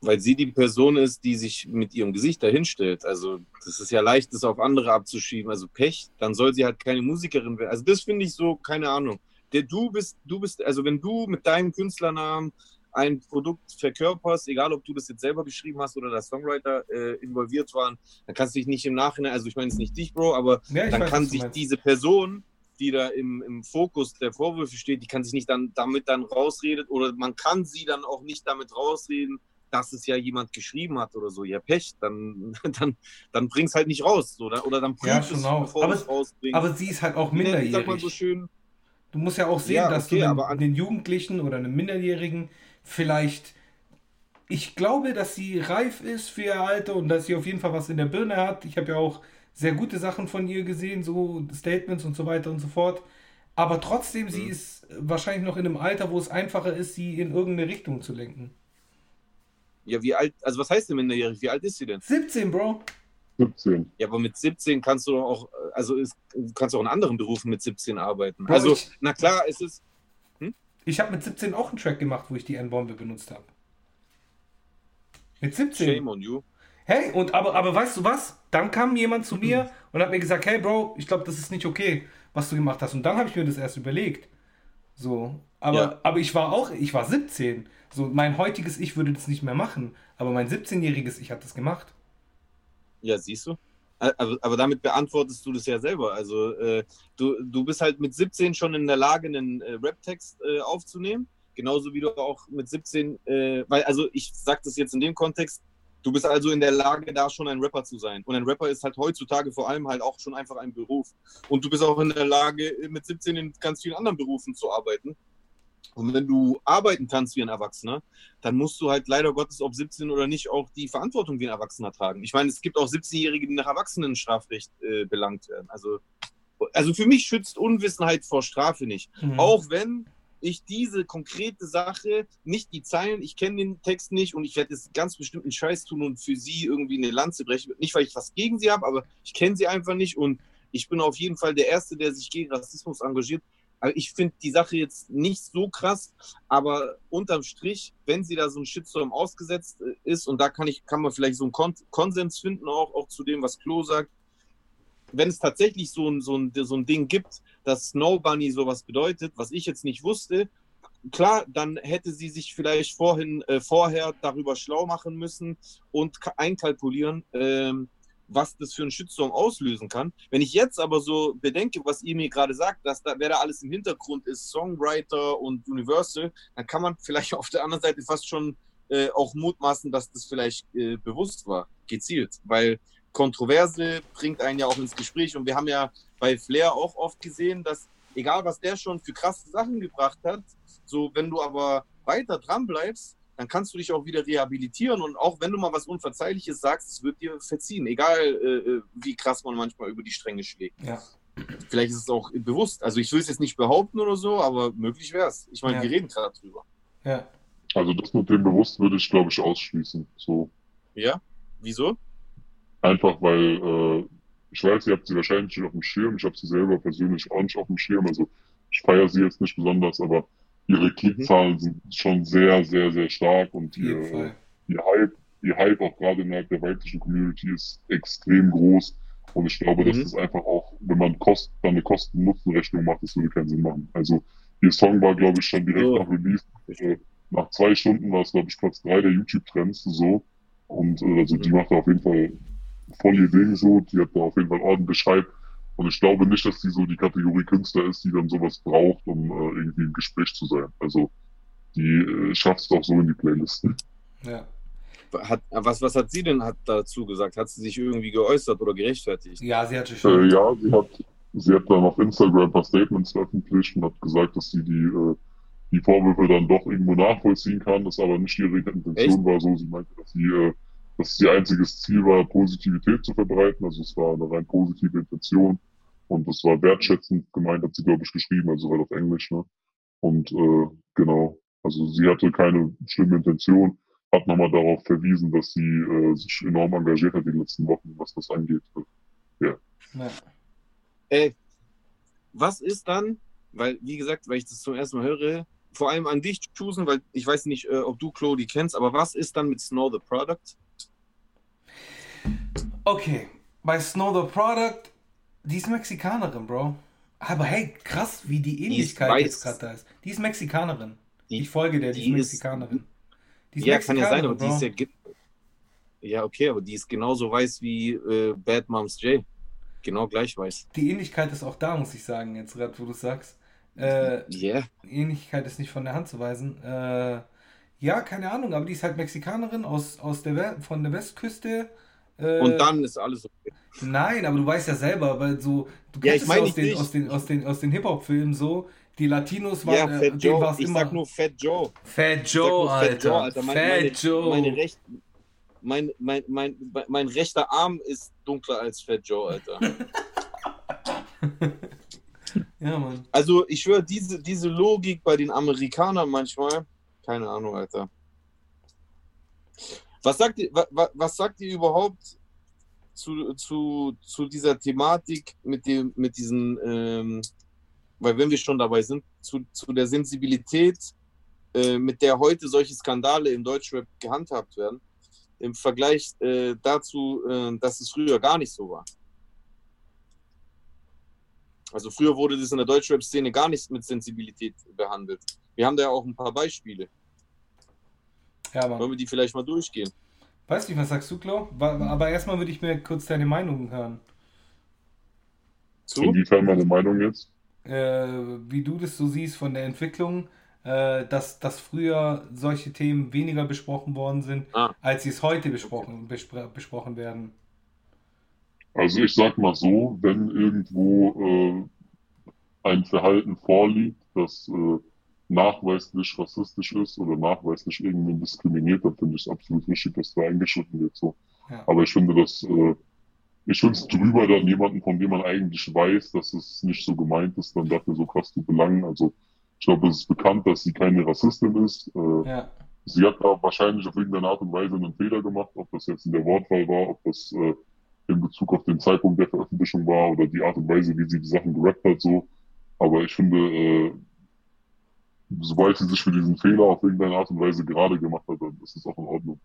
weil sie die Person ist, die sich mit ihrem Gesicht dahinstellt. Also, das ist ja leicht, das auf andere abzuschieben. Also, Pech, dann soll sie halt keine Musikerin werden. Also, das finde ich so, keine Ahnung der du bist, du bist, also wenn du mit deinem Künstlernamen ein Produkt verkörperst, egal ob du das jetzt selber geschrieben hast oder der Songwriter äh, involviert waren, dann kannst du dich nicht im Nachhinein, also ich meine es nicht dich, Bro, aber ja, dann weiß, kann sich diese Person, die da im, im Fokus der Vorwürfe steht, die kann sich nicht dann damit dann rausreden oder man kann sie dann auch nicht damit rausreden, dass es ja jemand geschrieben hat oder so. Ja, Pech, dann, dann, dann bring's halt nicht raus. Oder, oder dann prüf ja, es, bevor aber, es rausbringst. Aber sie ist halt auch minderjährig. Sag mal so schön, Du musst ja auch sehen, ja, okay, dass du den, den Jugendlichen oder einem Minderjährigen vielleicht. Ich glaube, dass sie reif ist für ihr Alter und dass sie auf jeden Fall was in der Birne hat. Ich habe ja auch sehr gute Sachen von ihr gesehen, so Statements und so weiter und so fort. Aber trotzdem, mhm. sie ist wahrscheinlich noch in einem Alter, wo es einfacher ist, sie in irgendeine Richtung zu lenken. Ja, wie alt, also was heißt denn minderjährig? Wie alt ist sie denn? 17, Bro. 17. Ja, aber mit 17 kannst du auch, also ist, kannst du auch in anderen Berufen mit 17 arbeiten. Also, ich, na klar, es ist. Hm? Ich habe mit 17 auch einen Track gemacht, wo ich die N-Bombe benutzt habe. Mit 17. Shame on you. Hey, und aber, aber weißt du was? Dann kam jemand zu mir und hat mir gesagt, hey Bro, ich glaube, das ist nicht okay, was du gemacht hast. Und dann habe ich mir das erst überlegt. So, aber, ja. aber ich war auch, ich war 17. So, mein heutiges Ich würde das nicht mehr machen. Aber mein 17-jähriges Ich hat das gemacht. Ja, siehst du? Aber, aber damit beantwortest du das ja selber. Also äh, du, du bist halt mit 17 schon in der Lage, einen äh, Rap-Text äh, aufzunehmen. Genauso wie du auch mit 17, äh, weil, also ich sage das jetzt in dem Kontext, du bist also in der Lage, da schon ein Rapper zu sein. Und ein Rapper ist halt heutzutage vor allem halt auch schon einfach ein Beruf. Und du bist auch in der Lage, mit 17 in ganz vielen anderen Berufen zu arbeiten. Und wenn du arbeiten kannst wie ein Erwachsener, dann musst du halt leider Gottes, ob 17 oder nicht, auch die Verantwortung wie ein Erwachsener tragen. Ich meine, es gibt auch 17-Jährige, die nach Erwachsenenstrafrecht äh, belangt werden. Also, also für mich schützt Unwissenheit vor Strafe nicht. Mhm. Auch wenn ich diese konkrete Sache, nicht die Zeilen, ich kenne den Text nicht und ich werde jetzt ganz bestimmt einen Scheiß tun und für sie irgendwie eine Lanze brechen. Nicht, weil ich was gegen sie habe, aber ich kenne sie einfach nicht und ich bin auf jeden Fall der Erste, der sich gegen Rassismus engagiert. Also ich finde die Sache jetzt nicht so krass, aber unterm Strich, wenn sie da so ein Shitstorm ausgesetzt äh, ist, und da kann ich, kann man vielleicht so einen Kon Konsens finden, auch, auch zu dem, was Klo sagt, wenn es tatsächlich so ein, so, ein, so ein Ding gibt, dass Snow Bunny sowas bedeutet, was ich jetzt nicht wusste, klar, dann hätte sie sich vielleicht vorhin, äh, vorher darüber schlau machen müssen und einkalkulieren, ähm, was das für einen Shitstorm auslösen kann. Wenn ich jetzt aber so bedenke, was ihr mir gerade sagt, dass da, wer da alles im Hintergrund ist, Songwriter und Universal, dann kann man vielleicht auf der anderen Seite fast schon äh, auch mutmaßen, dass das vielleicht äh, bewusst war, gezielt, weil Kontroverse bringt einen ja auch ins Gespräch und wir haben ja bei Flair auch oft gesehen, dass egal was der schon für krasse Sachen gebracht hat, so wenn du aber weiter dran bleibst, dann kannst du dich auch wieder rehabilitieren und auch wenn du mal was Unverzeihliches sagst, es wird dir verziehen, egal äh, äh wie krass man manchmal über die Stränge schlägt. Ja. Vielleicht ist es auch bewusst. Also ich will es jetzt nicht behaupten oder so, aber möglich wäre es. Ich meine, Ja. wir reden gerade drüber. Ja. Also das mit dem bewusst würde ich, glaube ich, ausschließen. So Ja? Wieso? einfach, weil äh, ich weiß, ihr habt sie wahrscheinlich nicht auf dem Schirm. Ich habe sie selber persönlich auch nicht auf dem Schirm. Also ich feiere sie jetzt nicht besonders, aber ihre Klickzahlen sind schon sehr, sehr, sehr stark und ihr, ihr Hype, ihr Hype auch gerade innerhalb der weiblichen Community ist extrem groß. Und ich glaube, das Mhm. ist einfach auch, wenn man Kost, dann eine Kosten-Nutzen-Rechnung macht, das würde keinen Sinn machen. Also ihr Song war, glaube ich, schon direkt So. nach Release. Äh, nach zwei Stunden war es, glaube ich, Platz drei der YouTube-Trends so. Und äh, also die Mhm. macht da auf jeden Fall voll ihr Ding so. Die hat da auf jeden Fall ordentlich Hype. Und ich glaube nicht, dass die so die Kategorie Künstler ist, die dann sowas braucht, um äh, irgendwie im Gespräch zu sein. Also die äh, schafft es auch so in die Playlisten. Ja. Hat, was, was hat sie denn hat dazu gesagt? Hat sie sich irgendwie geäußert oder gerechtfertigt? ja, sie hatte schon. Äh, ja, sie hat, sie hat dann auf Instagram ein paar Statements veröffentlicht und hat gesagt, dass sie die, äh, die Vorwürfe dann doch irgendwo nachvollziehen kann, das aber nicht ihre Intention Echt? war so. Sie meinte, dass sie, äh, dass es ihr einziges Ziel war, Positivität zu verbreiten. Also es war eine rein positive Intention und das war wertschätzend gemeint, hat sie, glaube ich, geschrieben, also halt auf Englisch, ne? Und äh, genau, also sie hatte keine schlimme Intention, hat nochmal darauf verwiesen, dass sie äh, sich enorm engagiert hat in den letzten Wochen, was das angeht. Ja. Ey, was ist dann, weil, wie gesagt, weil ich das zum ersten Mal höre, vor allem an dich, Chusen, weil ich weiß nicht, äh, ob du Claudi kennst, aber was ist dann mit Snow the Product? Okay, bei Snow the Product, die ist Mexikanerin, Bro. Aber hey, krass, wie die Ähnlichkeit jetzt gerade da ist. Die ist Mexikanerin. Die- ich folge der, die, die ist Mexikanerin. Die ist ja, kann ja sein, aber Mexikanerin, die ist ja. Ja, okay, aber die ist genauso weiß wie äh, Bad Moms J. Genau gleich weiß. Die Ähnlichkeit ist auch da, muss ich sagen, jetzt gerade, wo du sagst. Äh, Yeah. Ähnlichkeit ist nicht von der Hand zu weisen. Äh, ja, keine Ahnung, aber die ist halt Mexikanerin aus, aus der We von der Westküste. Äh, Und dann ist alles okay. Nein, aber du weißt ja selber, weil so, du Ja, kennst ich es meine aus, nicht den, dich. aus den, aus den, aus den Hip-Hop-Filmen so, die Latinos Ja, waren, äh, Fat Joe. Ich immer sag nur Fat Joe. Fat Ich Joe, nur Alter. Fat Joe, Alter. Mein, Fat meine, Joe. Meine Recht, mein, mein, mein, mein rechter Arm ist dunkler als Fat Joe, Alter. ja, Mann. Also ich schwöre, diese, diese Logik bei den Amerikanern manchmal, keine Ahnung, Alter. Was sagt ihr, wa, wa, was sagt ihr überhaupt zu, zu, zu dieser Thematik mit dem, mit diesen, ähm, weil wenn wir schon dabei sind, zu, zu der Sensibilität, äh, mit der heute solche Skandale im Deutschrap gehandhabt werden, im Vergleich äh, dazu, äh, dass es früher gar nicht so war. Also früher wurde das in der Deutschrap-Szene gar nicht mit Sensibilität behandelt. Wir haben da ja auch ein paar Beispiele. Ja, Wollen wir die vielleicht mal durchgehen? Weißt du, was sagst du, Klo? Aber erstmal würde ich mir kurz deine Meinung hören. Zu? Inwiefern meine Meinung jetzt? Äh, wie du das so siehst von der Entwicklung, äh, dass, dass früher solche Themen weniger besprochen worden sind, Ah. als sie es heute besprochen, bespr besprochen werden. Also ich sag mal so, wenn irgendwo äh, ein Verhalten vorliegt, das äh, nachweislich rassistisch ist oder nachweislich irgendwen diskriminiert, dann finde ich es absolut richtig, dass da eingeschritten wird. So. Ja. Aber ich finde das, äh, ich finde es drüber, dann jemanden, von dem man eigentlich weiß, dass es nicht so gemeint ist, dann dafür so krass zu belangen. Also ich glaube, es ist bekannt, dass sie keine Rassistin ist. Äh, Ja, Sie hat da wahrscheinlich auf irgendeine Art und Weise einen Fehler gemacht, ob das jetzt in der Wortwahl war, ob das äh, in Bezug auf den Zeitpunkt der Veröffentlichung war oder die Art und Weise, wie sie die Sachen gerappt hat, so. Aber ich finde, äh, sobald sie sich für diesen Fehler auf irgendeine Art und Weise gerade gemacht hat, dann ist es auch in Ordnung.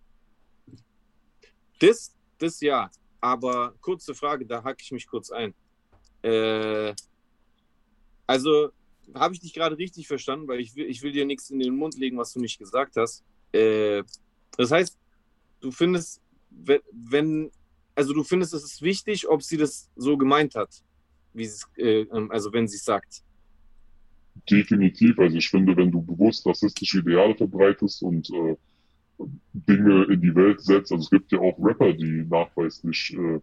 Das, das ja. Aber kurze Frage, da hacke ich mich kurz ein. Äh, also, habe ich dich gerade richtig verstanden, weil ich will, ich will dir nichts in den Mund legen, was du nicht gesagt hast. Äh, das heißt, du findest, wenn, wenn, also du findest, es ist wichtig, ob sie das so gemeint hat, wie sie äh, ähm, also wenn sie es sagt. Definitiv. Also ich finde, wenn du bewusst rassistische Ideale verbreitest und äh, Dinge in die Welt setzt. Also es gibt ja auch Rapper, die nachweislich äh,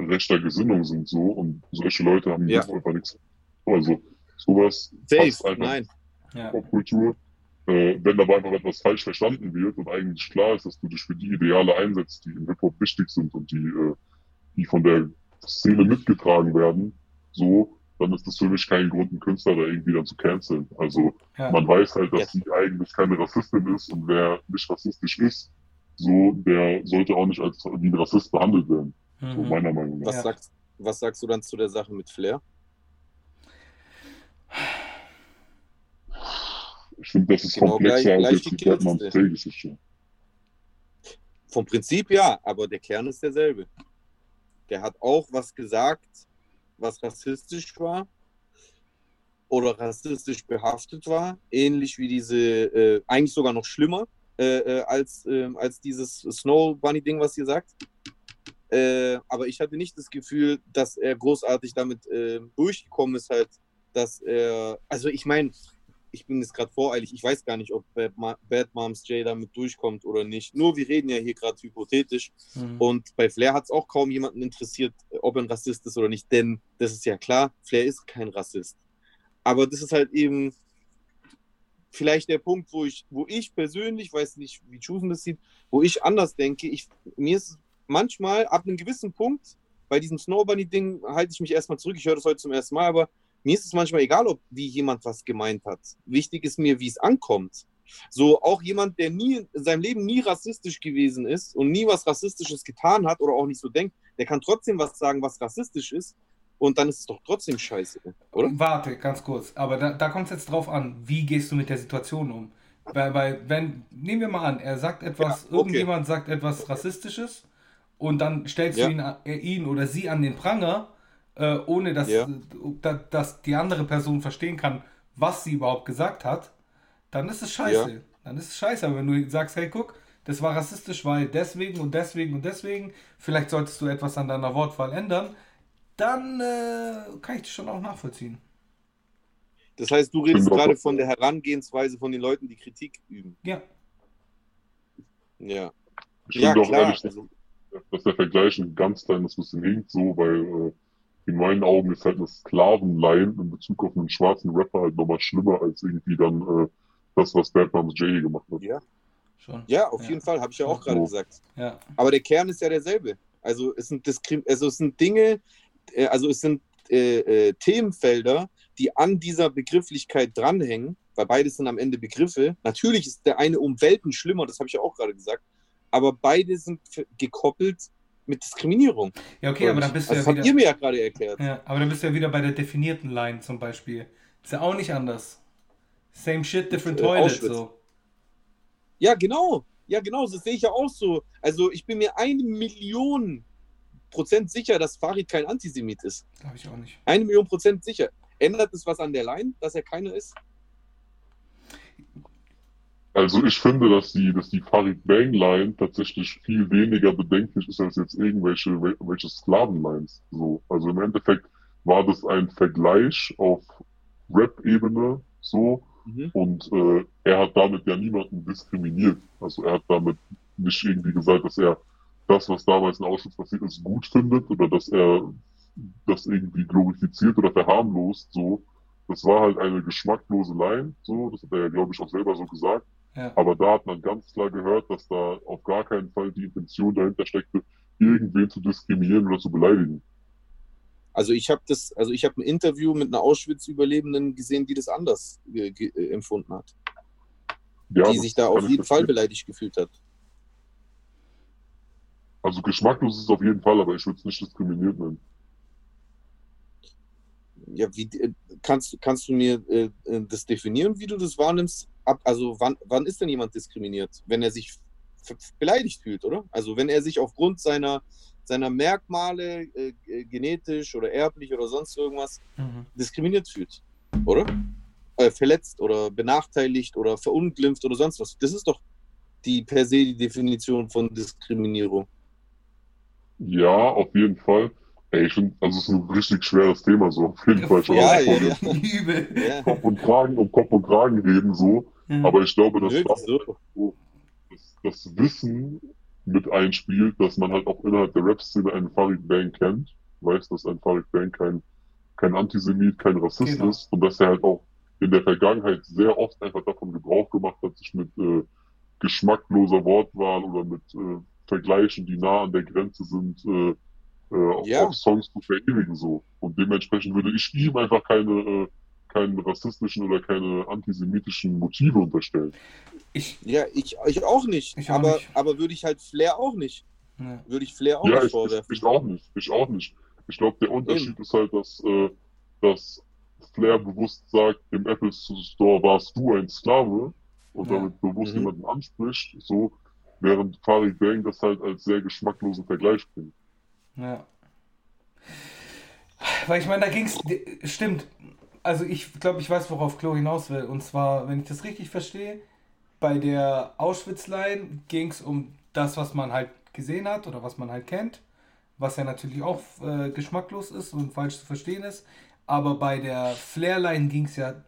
rechter Gesinnung sind so und solche Leute haben Ja. einfach nichts. Also sowas Safe, passt einfach nein. Ja. Äh, wenn aber einfach etwas falsch verstanden wird und eigentlich klar ist, dass du dich für die Ideale einsetzt, die im Hip-Hop wichtig sind und die, äh, die von der Szene mitgetragen werden, so, dann ist das für mich kein Grund, einen Künstler da irgendwie dann zu canceln. Also Ja. man weiß halt, dass Ja. sie eigentlich keine Rassistin ist und wer nicht rassistisch ist, so, der sollte auch nicht als wie ein Rassist behandelt werden. So Mhm. meiner Meinung nach. Was, Ja. sagst, was sagst du dann zu der Sache mit Flair? Ich finde, das ist Genau, komplexer gleich- als gleich jetzt die die Batman Kiste. Play-Geschichte. Vom Prinzip ja, aber der Kern ist derselbe. Der hat auch was gesagt, was rassistisch war oder rassistisch behaftet war, ähnlich wie diese, äh, eigentlich sogar noch schlimmer äh, äh, als, ähm, als dieses Snow Bunny Ding, was ihr sagt. Äh, aber ich hatte nicht das Gefühl, dass er großartig damit äh, durchgekommen ist, halt, dass er, also ich meine, ich bin jetzt gerade voreilig, ich weiß gar nicht, ob Bad, Ma Bad Moms J damit durchkommt oder nicht. Nur wir reden ja hier gerade hypothetisch. Mhm. Und bei Flair hat es auch kaum jemanden interessiert, ob er ein Rassist ist oder nicht, denn das ist ja klar, Flair ist kein Rassist. Aber das ist halt eben vielleicht der Punkt, wo ich, wo ich persönlich, weiß nicht, wie Chusen das sieht, wo ich anders denke. Ich, mir ist manchmal ab einem gewissen Punkt, bei diesem Snow Bunny-Ding halte ich mich erstmal zurück. Ich höre das heute zum ersten Mal, aber mir ist es manchmal egal, ob wie jemand was gemeint hat. Wichtig ist mir, wie es ankommt. So auch jemand, der nie in seinem Leben nie rassistisch gewesen ist und nie was Rassistisches getan hat oder auch nicht so denkt, der kann trotzdem was sagen, was rassistisch ist. Und dann ist es doch trotzdem scheiße, oder? Warte, ganz kurz. Aber da, da kommt es jetzt drauf an, wie gehst du mit der Situation um? Weil, weil, wenn, nehmen wir mal an, er sagt etwas, Ja, okay. irgendjemand sagt etwas Rassistisches und dann stellst Ja. du ihn, ihn oder sie an den Pranger, äh, ohne dass, Ja. da, dass die andere Person verstehen kann, was sie überhaupt gesagt hat, dann ist es scheiße. Ja. Dann ist es scheiße. Aber wenn du sagst, hey, guck, das war rassistisch, weil deswegen und deswegen und deswegen, vielleicht solltest du etwas an deiner Wortwahl ändern, dann äh, kann ich das schon auch nachvollziehen. Das heißt, du redest gerade von der Herangehensweise von den Leuten, die Kritik üben. Ja. Ja, Ich ja finde auch klar. ehrlich, dass, Also, dass der Vergleich ein ganz kleines bisschen hinkt, so, weil äh, in meinen Augen ist halt eine Sklavenline in Bezug auf einen schwarzen Rapper halt nochmal schlimmer als irgendwie dann äh, das, was Bad Moms J gemacht hat. ja. Schon. ja, auf Ja. jeden Fall, habe ich ja auch gerade So. gesagt. Ja. Aber der Kern ist ja derselbe. Also es sind, Diskrim also es sind Dinge, äh, also es sind äh, äh, Themenfelder, die an dieser Begrifflichkeit dranhängen, weil beides sind am Ende Begriffe. Natürlich ist der eine um Welten schlimmer, das habe ich ja auch gerade gesagt, aber beide sind gekoppelt mit Diskriminierung. Ja, okay, aber dann bist du also das ja habt ihr wieder. mir ja gerade erklärt. Ja, aber dann bist du ja wieder bei der definierten Line zum Beispiel. Ist ja auch nicht anders. Same shit, different Äh, toilet. Auschwitz. So. Ja, genau. Ja, genau, das sehe ich ja auch so. Also ich bin mir eine Million Prozent sicher, dass Farid kein Antisemit ist. Glaube ich auch nicht. Eine Million Prozent sicher. Ändert es was an der Line, dass er keiner ist? Also ich finde, dass die, dass die Farid Bang Line tatsächlich viel weniger bedenklich ist als jetzt irgendwelche welche Sklavenlines. So, also im Endeffekt war das ein Vergleich auf Rap-Ebene so und äh, er hat damit ja niemanden diskriminiert. Also er hat damit nicht irgendwie gesagt, dass er das, was damals in Auschwitz passiert ist, gut findet oder dass er das irgendwie glorifiziert oder verharmlost. So, das war halt eine geschmacklose Line. So, das hat er ja, glaube ich, auch selber so gesagt. Ja. Aber da hat man ganz klar gehört, dass da auf gar keinen Fall die Intention dahinter steckte, irgendwen zu diskriminieren oder zu beleidigen. Also ich habe das, also ich habe ein Interview mit einer Auschwitz-Überlebenden gesehen, die das anders äh, empfunden hat. Ja, die sich da auf jeden Fall beleidigt gefühlt hat. Also geschmacklos ist es auf jeden Fall, aber ich würde es nicht diskriminiert nennen. Ja, wie äh, kannst, kannst du mir äh, äh, das definieren, wie du das wahrnimmst? Ab, also wann, wann ist denn jemand diskriminiert? Wenn er sich beleidigt fühlt, oder? Also wenn er sich aufgrund seiner, seiner Merkmale, äh, genetisch oder erblich oder sonst irgendwas, Mhm. diskriminiert fühlt, oder? Äh, verletzt oder benachteiligt oder verunglimpft oder sonst was. Das ist doch die per se die Definition von Diskriminierung. Ja, auf jeden Fall. Ey, ich finde, also es ist ein richtig schweres Thema, so auf jeden Fall schon. Ja, ja, ja. Übel. Ja. Kopf und Kragen um Kopf und Kragen reden, so. Ja. Aber ich glaube, das Nö, wieso? so, das, das Wissen mit einspielt, dass man halt auch innerhalb der Rap-Szene einen Farid Bang kennt, weiß, dass ein Farid Bang kein, kein Antisemit, kein Rassist Genau. ist und dass er halt auch in der Vergangenheit sehr oft einfach davon Gebrauch gemacht hat, sich mit äh, geschmackloser Wortwahl oder mit äh, Vergleichen, die nah an der Grenze sind, äh, äh, auf, Ja. auf Songs zu verewigen so. Und dementsprechend würde ich ihm einfach keine, äh, keinen rassistischen oder keine antisemitischen Motive unterstellen. Ich, Ja, ich, ich auch nicht. Ich auch aber, nicht. aber würde ich halt Flair auch nicht. ja. Würde ich Flair auch Ja, nicht ich, ich, vorwerfen. ich auch nicht. Ich auch nicht. Ich glaube, der Unterschied ist halt, dass, äh, dass Flair bewusst sagt, im Apple Store warst du ein Sklave und Ja. damit bewusst Mhm. jemanden anspricht, so, während Farid Bang das halt als sehr geschmacklosen Vergleich bringt. Ja. Weil ich meine, da ging es. Stimmt. Also ich glaube, ich weiß, worauf Klo hinaus will. Und zwar, wenn ich das richtig verstehe, bei der Auschwitz-Line ging es um das, was man halt gesehen hat oder was man halt kennt. Was ja natürlich auch äh, geschmacklos ist und falsch zu verstehen ist. Aber bei der Flair-Line ging es ja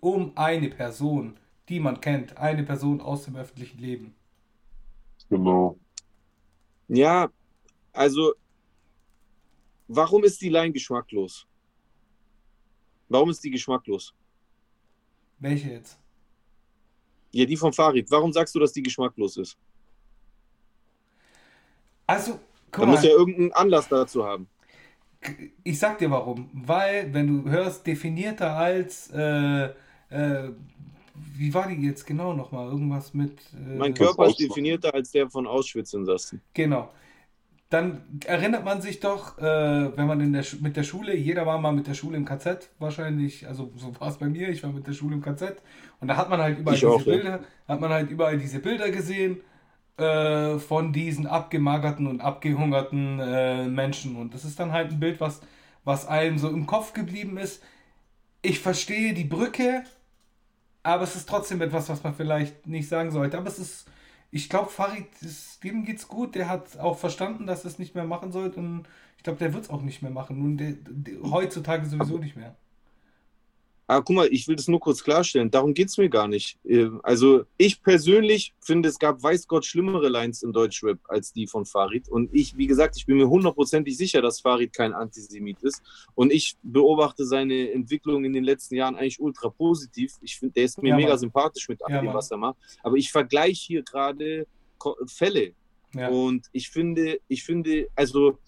um eine Person, die man kennt. Eine Person aus dem öffentlichen Leben. Genau. Ja, also, warum ist die Line geschmacklos? Warum ist die geschmacklos? Welche jetzt? Ja, die von Farid. Warum sagst du, dass die geschmacklos ist? Also, Da guck muss mal. ja irgendein Anlass dazu haben. Ich sag dir warum. Weil, wenn du hörst, definierter als, äh, äh, wie war die jetzt genau nochmal? Irgendwas mit. Äh, Mein Körper ist definierter als der von Auschwitz-Insassen. Genau. Dann erinnert man sich doch, äh, wenn man in der, mit der Schule, jeder war mal mit der Schule im KZ wahrscheinlich, also so war es bei mir, ich war mit der Schule im KZ und da hat man halt überall Ich diese auch, ja. Bilder, hat man halt überall diese Bilder gesehen äh, von diesen abgemagerten und abgehungerten äh, Menschen und das ist dann halt ein Bild, was, was einem so im Kopf geblieben ist. Ich verstehe die Brücke, aber es ist trotzdem etwas, was man vielleicht nicht sagen sollte. Aber es ist, ich glaube, Farid, es- dem geht's gut. Der hat auch verstanden, dass er es nicht mehr machen sollte. Und ich glaube, der wird es auch nicht mehr machen. Nun, der, der, heutzutage sowieso nicht mehr. Aber guck mal, ich will das nur kurz klarstellen. Darum geht es mir gar nicht. Äh, Also, ich persönlich finde, es gab, weiß Gott, schlimmere Lines im Deutschrap als die von Farid. Und ich, wie gesagt, ich bin mir hundertprozentig sicher, dass Farid kein Antisemit ist. Und ich beobachte seine Entwicklung in den letzten Jahren eigentlich ultra positiv. Ich finde, der ist mir Ja, mega sympathisch mit all Ja, dem, was er macht. Aber ich vergleiche hier gerade Fälle. Ja. Und ich finde, ich finde, also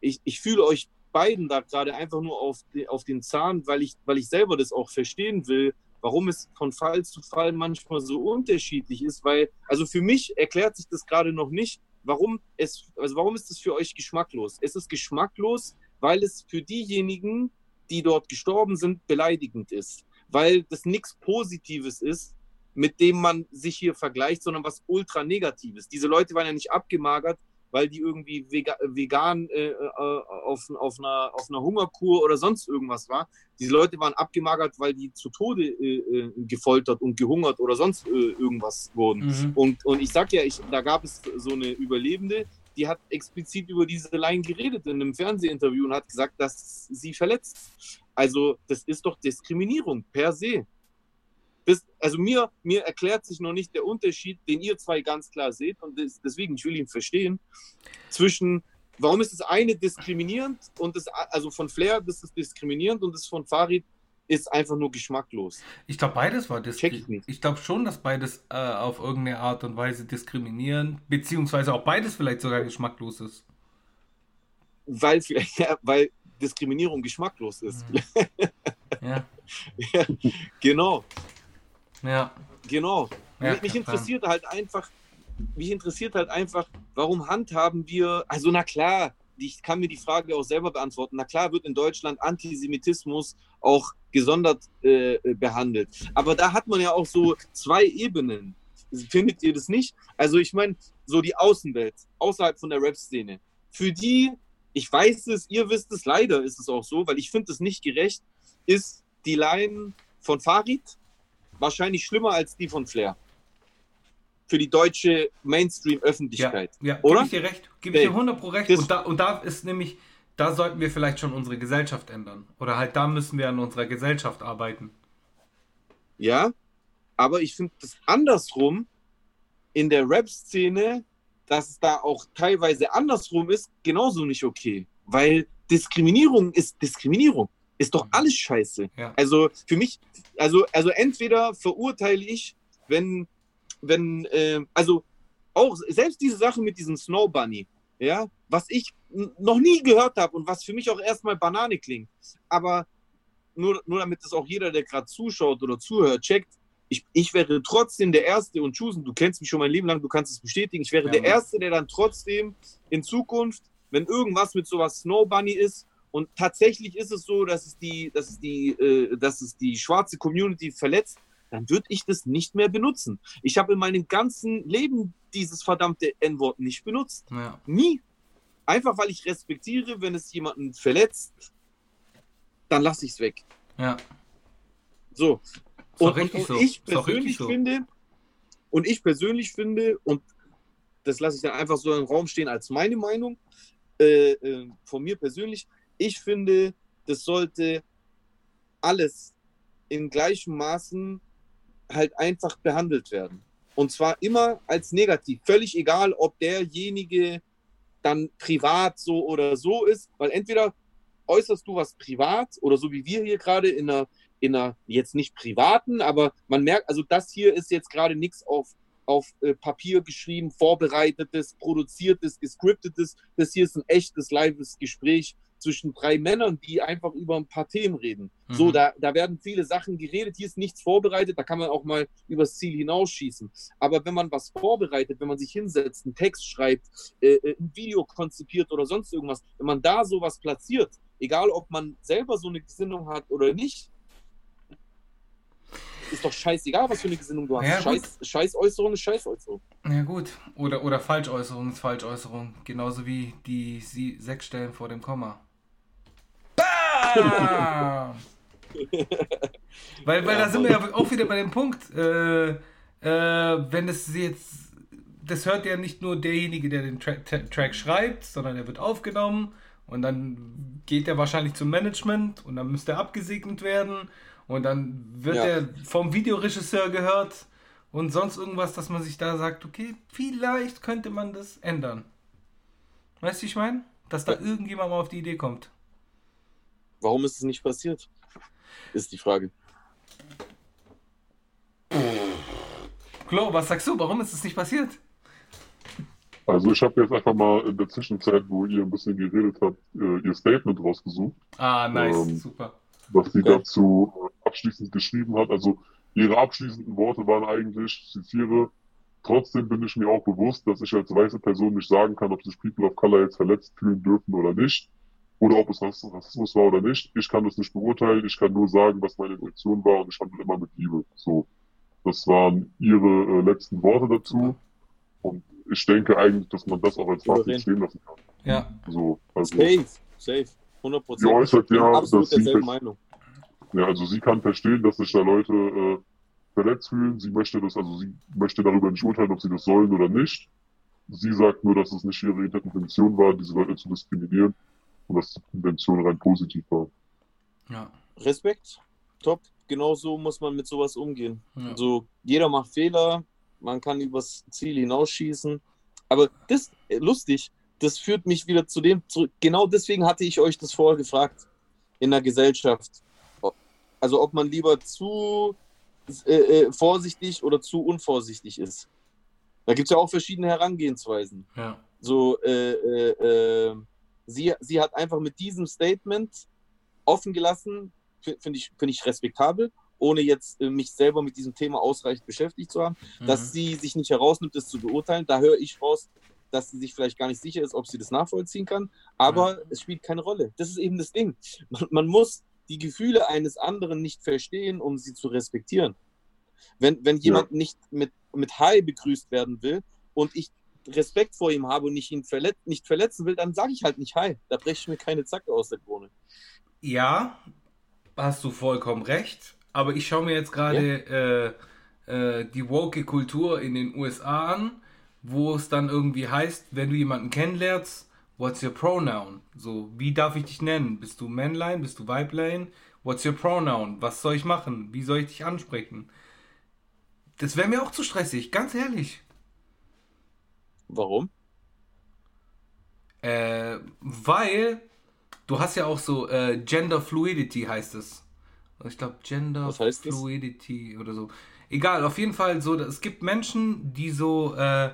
ich, ich fühle euch beiden da gerade einfach nur auf, auf den Zahn, weil ich, weil ich selber das auch verstehen will, warum es von Fall zu Fall manchmal so unterschiedlich ist, weil, also für mich erklärt sich das gerade noch nicht, warum es, also warum ist es für euch geschmacklos? Es ist geschmacklos, weil es für diejenigen, die dort gestorben sind, beleidigend ist, weil das nichts Positives ist, mit dem man sich hier vergleicht, sondern was ultra negatives. Diese Leute waren ja nicht abgemagert, weil die irgendwie vega vegan äh, äh, auf, auf, einer, auf einer Hungerkur oder sonst irgendwas war. Diese Leute waren abgemagert, weil die zu Tode äh, äh, gefoltert und gehungert oder sonst äh, irgendwas wurden. Mhm. Und, und ich sag ja, ich, da gab es so eine Überlebende, die hat explizit über diese Line geredet in einem Fernsehinterview und hat gesagt, dass sie verletzt. Also das ist doch Diskriminierung per se. Das, also mir, mir erklärt sich noch nicht der Unterschied, den ihr zwei ganz klar seht und das, deswegen, ich will ihn verstehen, zwischen, warum ist das eine diskriminierend und das, also von Flair, das ist diskriminierend und das von Farid ist einfach nur geschmacklos. Ich glaube, beides war ich diskriminierend. nicht. Ich glaube schon, dass beides äh, auf irgendeine Art und Weise diskriminieren, beziehungsweise auch beides vielleicht sogar geschmacklos ist. Weil, vielleicht- ja, weil Diskriminierung geschmacklos ist. Ja, Ja, genau. Ja. Genau. Ja, mich, mich interessiert halt einfach, mich interessiert halt einfach, warum handhaben wir, also na klar, ich kann mir die Frage auch selber beantworten. Na klar wird in Deutschland Antisemitismus auch gesondert äh, behandelt. Aber da hat man ja auch so zwei Ebenen. Findet ihr das nicht? Also ich meine, so die Außenwelt, außerhalb von der Rap-Szene. Für die, ich weiß es, ihr wisst es, leider ist es auch so, weil ich finde es nicht gerecht, ist die Line von Farid wahrscheinlich schlimmer als die von Flair. Für die deutsche Mainstream-Öffentlichkeit. Ja, Oder? gebe ich dir recht. Gebe ich dir Dave, 100 pro recht. Und da, und da ist nämlich, da sollten wir vielleicht schon unsere Gesellschaft ändern. Oder halt da müssen wir an unserer Gesellschaft arbeiten. Ja, aber ich finde das andersrum in der Rap-Szene, dass es da auch teilweise andersrum ist, genauso nicht okay. Weil Diskriminierung ist Diskriminierung. Ist doch alles scheiße. Ja. Also für mich, also, also entweder verurteile ich, wenn, wenn, äh, also auch selbst diese Sache mit diesem Snow Bunny, ja, was ich noch nie gehört habe und was für mich auch erstmal Banane klingt. Aber nur, nur damit das auch jeder, der gerade zuschaut oder zuhört, checkt, ich, ich wäre trotzdem der Erste und Chusen, du kennst mich schon mein Leben lang, du kannst es bestätigen, ich wäre Ja, der Mann. Erste, der dann trotzdem in Zukunft, wenn irgendwas mit sowas Snow Bunny ist, und tatsächlich ist es so, dass es die, dass es die, äh, dass es die schwarze Community verletzt, dann würde ich das nicht mehr benutzen. Ich habe in meinem ganzen Leben dieses verdammte N-Wort nicht benutzt. Ja. Nie. Einfach weil ich respektiere, wenn es jemanden verletzt, dann lasse ich es weg. Ja. So. Und, richtig und, so. und ich persönlich so. finde, und ich persönlich finde, und das lasse ich dann einfach so im Raum stehen als meine Meinung, äh, äh, von mir persönlich, ich finde, das sollte alles in gleichem Maßen halt einfach behandelt werden. Und zwar immer als negativ. Völlig egal, ob derjenige dann privat so oder so ist, weil entweder äußerst du was privat oder so wie wir hier gerade in einer, in einer jetzt nicht privaten, aber man merkt, also das hier ist jetzt gerade nichts auf, auf äh, Papier geschrieben, vorbereitetes, produziertes, gescriptetes. Das hier ist ein echtes, lives Gespräch zwischen drei Männern, die einfach über ein paar Themen reden. So, Mhm. da, da werden viele Sachen geredet, hier ist nichts vorbereitet, da kann man auch mal übers Ziel hinausschießen. Aber wenn man was vorbereitet, wenn man sich hinsetzt, einen Text schreibt, äh, äh, ein Video konzipiert oder sonst irgendwas, wenn man da sowas platziert, egal ob man selber so eine Gesinnung hat oder nicht, ist doch scheißegal, was für eine Gesinnung du hast. Ja. Scheiß, Scheißäußerung ist Scheißäußerung. Ja gut, oder, oder Falschäußerung ist Falschäußerung. Genauso wie die sie sechs Stellen vor dem Komma. Weil weil Ja, da sind wir ja auch wieder bei dem Punkt, äh, äh, wenn es jetzt, das hört ja nicht nur derjenige, der den Tra Tra Track schreibt, sondern er wird aufgenommen und dann geht er wahrscheinlich zum Management und dann müsste er abgesegnet werden und dann wird Ja. er vom Videoregisseur gehört und sonst irgendwas, dass man sich da sagt, okay, vielleicht könnte man das ändern. Weißt du, ich meine? Dass da irgendjemand mal auf die Idee kommt. Warum ist es nicht passiert? Ist die Frage. Klo, was sagst du? Warum ist es nicht passiert? Also ich habe jetzt einfach mal in der Zwischenzeit, wo ihr ein bisschen geredet habt, äh, ihr Statement rausgesucht, Ah, nice, Ähm, super. was sie Okay. dazu äh, abschließend geschrieben hat. Also ihre abschließenden Worte waren eigentlich, ich zitiere, trotzdem bin ich mir auch bewusst, dass ich als weiße Person nicht sagen kann, ob sich People of Color jetzt verletzt fühlen dürfen oder nicht. Oder ob es Rass- Rassismus war oder nicht. Ich kann das nicht beurteilen. Ich kann nur sagen, was meine Reaktion war und ich handle immer mit Liebe. So. Das waren ihre äh, letzten Worte dazu. Und ich denke eigentlich, dass man das auch als Fazit stehen lassen kann. Ja, So, also, Safe, safe. 100 Prozent. Sie äußert ja, absolut dass sie Meinung. ja, also sie kann verstehen, dass sich da Leute äh, verletzt fühlen. Sie möchte das, also sie möchte darüber nicht urteilen, ob sie das sollen oder nicht. Sie sagt nur, dass es nicht ihre Intention war, diese Leute zu diskriminieren und dass die Intention rein positiv war. ja. Respekt, top. Genau so muss man mit sowas umgehen. ja. So, jeder macht Fehler, man kann übers Ziel hinausschießen. Aber das, äh, lustig, das führt mich wieder zu dem zurück. Genau deswegen hatte ich euch das vorher gefragt. In der Gesellschaft. Also, ob man lieber zu äh, äh, vorsichtig oder zu unvorsichtig ist. Da gibt es ja auch verschiedene Herangehensweisen. ja. So, äh, äh, äh, sie, sie hat einfach mit diesem Statement offen gelassen, fi- finde ich, finde ich respektabel, ohne jetzt äh, mich selber mit diesem Thema ausreichend beschäftigt zu haben, dass Mhm. sie sich nicht herausnimmt, das zu beurteilen. Da höre ich raus, dass sie sich vielleicht gar nicht sicher ist, ob sie das nachvollziehen kann, aber es spielt keine Rolle. Das ist eben das Ding. Man, man muss die Gefühle eines anderen nicht verstehen, um sie zu respektieren. Wenn, wenn jemand nicht mit, mit Hi begrüßt werden will und ich Respekt vor ihm habe und ich ihn verlet nicht verletzen will, dann sage ich halt nicht Hi. Da breche ich mir keine Zacke aus der Krone. Ja, hast du vollkommen recht. Aber ich schaue mir jetzt gerade äh, äh, die woke Kultur in den USA an, wo es dann irgendwie heißt, wenn du jemanden kennenlernst, what's your pronoun? So, wie darf ich dich nennen? Bist du Männlein? Bist du Weiblein? What's your pronoun? Was soll ich machen? Wie soll ich dich ansprechen? Das wäre mir auch zu stressig, ganz ehrlich. Warum? Äh, weil du hast ja auch so äh, Gender Fluidity heißt es. Ich glaube Gender heißt das? Fluidity oder so. Egal, auf jeden Fall so, es gibt Menschen, die so äh,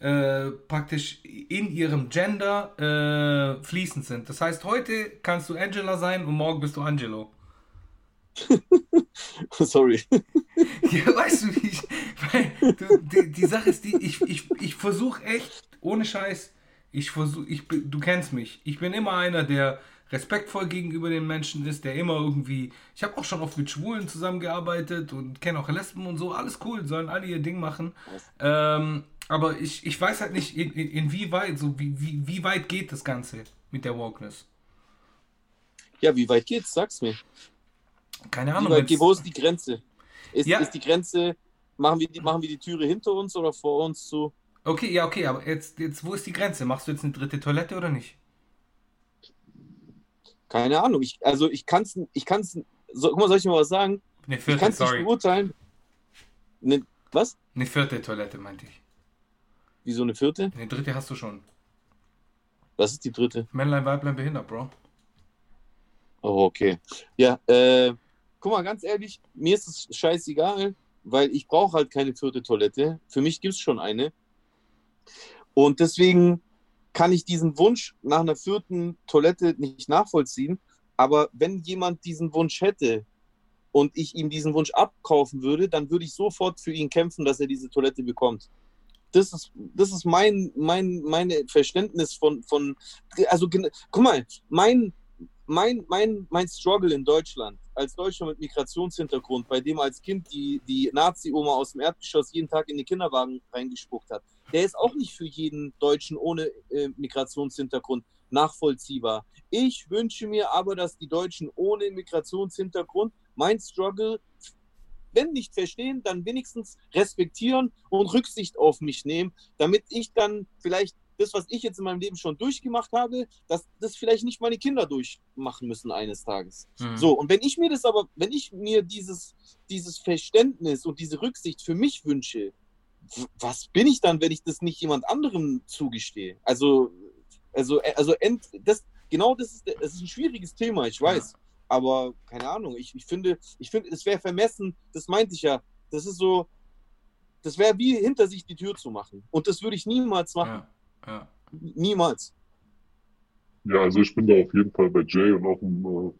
äh, praktisch in ihrem Gender äh, fließend sind. Das heißt, heute kannst du Angela sein und morgen bist du Angelo. Sorry. Ja, weißt du, wie ich, weil, du, die, die Sache ist die, ich, ich, ich versuche echt, ohne Scheiß, ich versuche, ich, bin- du kennst mich, ich bin immer einer, der respektvoll gegenüber den Menschen ist, der immer irgendwie, ich habe auch schon oft mit Schwulen zusammengearbeitet und kenne auch Lesben und so, alles cool, sollen alle ihr Ding machen. Ähm, aber ich, ich weiß halt nicht, in, in, inwieweit, so wie, wie, wie weit geht das Ganze mit der Wokeness? Ja, wie weit geht's? Sag's mir. Keine Wie Ahnung. geht- wo ist die Grenze? Ist, Ja. ist die Grenze, machen wir, die, machen wir die Türe hinter uns oder vor uns zu? Okay, ja, okay, aber jetzt, jetzt, wo ist die Grenze? Machst du jetzt eine dritte Toilette oder nicht? Keine Ahnung. Ich, also ich kann's, ich kann's, so, guck mal, soll ich mal was sagen? Eine Ich vierte, kann's nicht sorry. beurteilen. Ne, was? Eine vierte Toilette, meinte ich. Wie so eine vierte? Eine dritte hast du schon. Was ist die dritte? Männlein, Weiblein, behindert, Bro. Oh, okay. Ja, äh, guck mal, ganz ehrlich, mir ist es scheißegal, weil ich brauche halt keine vierte Toilette. Für mich gibt es schon eine. Und deswegen kann ich diesen Wunsch nach einer vierten Toilette nicht nachvollziehen. Aber wenn jemand diesen Wunsch hätte und ich ihm diesen Wunsch abkaufen würde, dann würde ich sofort für ihn kämpfen, dass er diese Toilette bekommt. Das ist, das ist mein, mein meine Verständnis von, von also guck mal, mein, mein, mein, mein Struggle in Deutschland, als Deutscher mit Migrationshintergrund, bei dem als Kind die, die Nazi-Oma aus dem Erdgeschoss jeden Tag in den Kinderwagen reingespuckt hat, der ist auch nicht für jeden Deutschen ohne äh, Migrationshintergrund nachvollziehbar. Ich wünsche mir aber, dass die Deutschen ohne Migrationshintergrund mein Struggle, wenn nicht verstehen, dann wenigstens respektieren und Rücksicht auf mich nehmen, damit ich dann vielleicht das, was ich jetzt in meinem Leben schon durchgemacht habe, dass das vielleicht nicht meine Kinder durchmachen müssen eines Tages. Mhm. So, und wenn ich mir das aber, wenn ich mir dieses, dieses Verständnis und diese Rücksicht für mich wünsche, was bin ich dann, wenn ich das nicht jemand anderem zugestehe? Also, also, also ent, das, genau das ist, das ist ein schwieriges Thema, ich weiß. Aber keine Ahnung, ich, ich finde, ich finde, es wäre vermessen, das meinte ich ja. Das ist so, das wäre wie hinter sich die Tür zu machen. Und das würde ich niemals machen. Ja, ja. Niemals. Ja, also ich bin da auf jeden Fall bei Jay und auch um äh,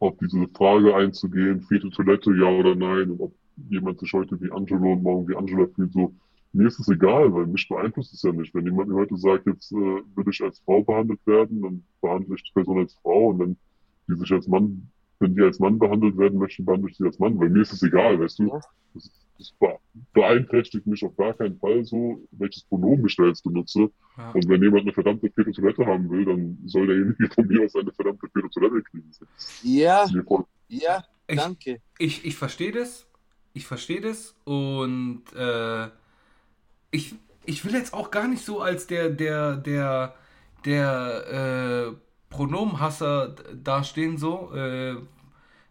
auf diese Frage einzugehen, vierte Toilette, ja oder nein, und ob jemand sich heute wie Angelo und morgen wie Angela fühlt, so, mir ist es egal, weil mich beeinflusst es ja nicht. Wenn jemand mir heute sagt, jetzt äh, will ich als Frau behandelt werden, dann behandle ich die Person als Frau und wenn die sich als Mann, wenn die als Mann behandelt werden möchte, behandle ich sie als Mann, weil mir ist es egal, weißt du? Ja. Das, das be- beeinträchtigt mich auf gar keinen Fall so, welches Pronomen ich da jetzt benutze. Ja. Und wenn jemand eine verdammte vierte Toilette haben will, dann soll derjenige von mir aus eine verdammte vierte Toilette kriegen. Ja, ja, Ich- danke. Ich, ich verstehe das. Ich verstehe das. Und äh, ich, ich will jetzt auch gar nicht so als der, der, der, der äh, Pronomenhasser dastehen, so. Äh,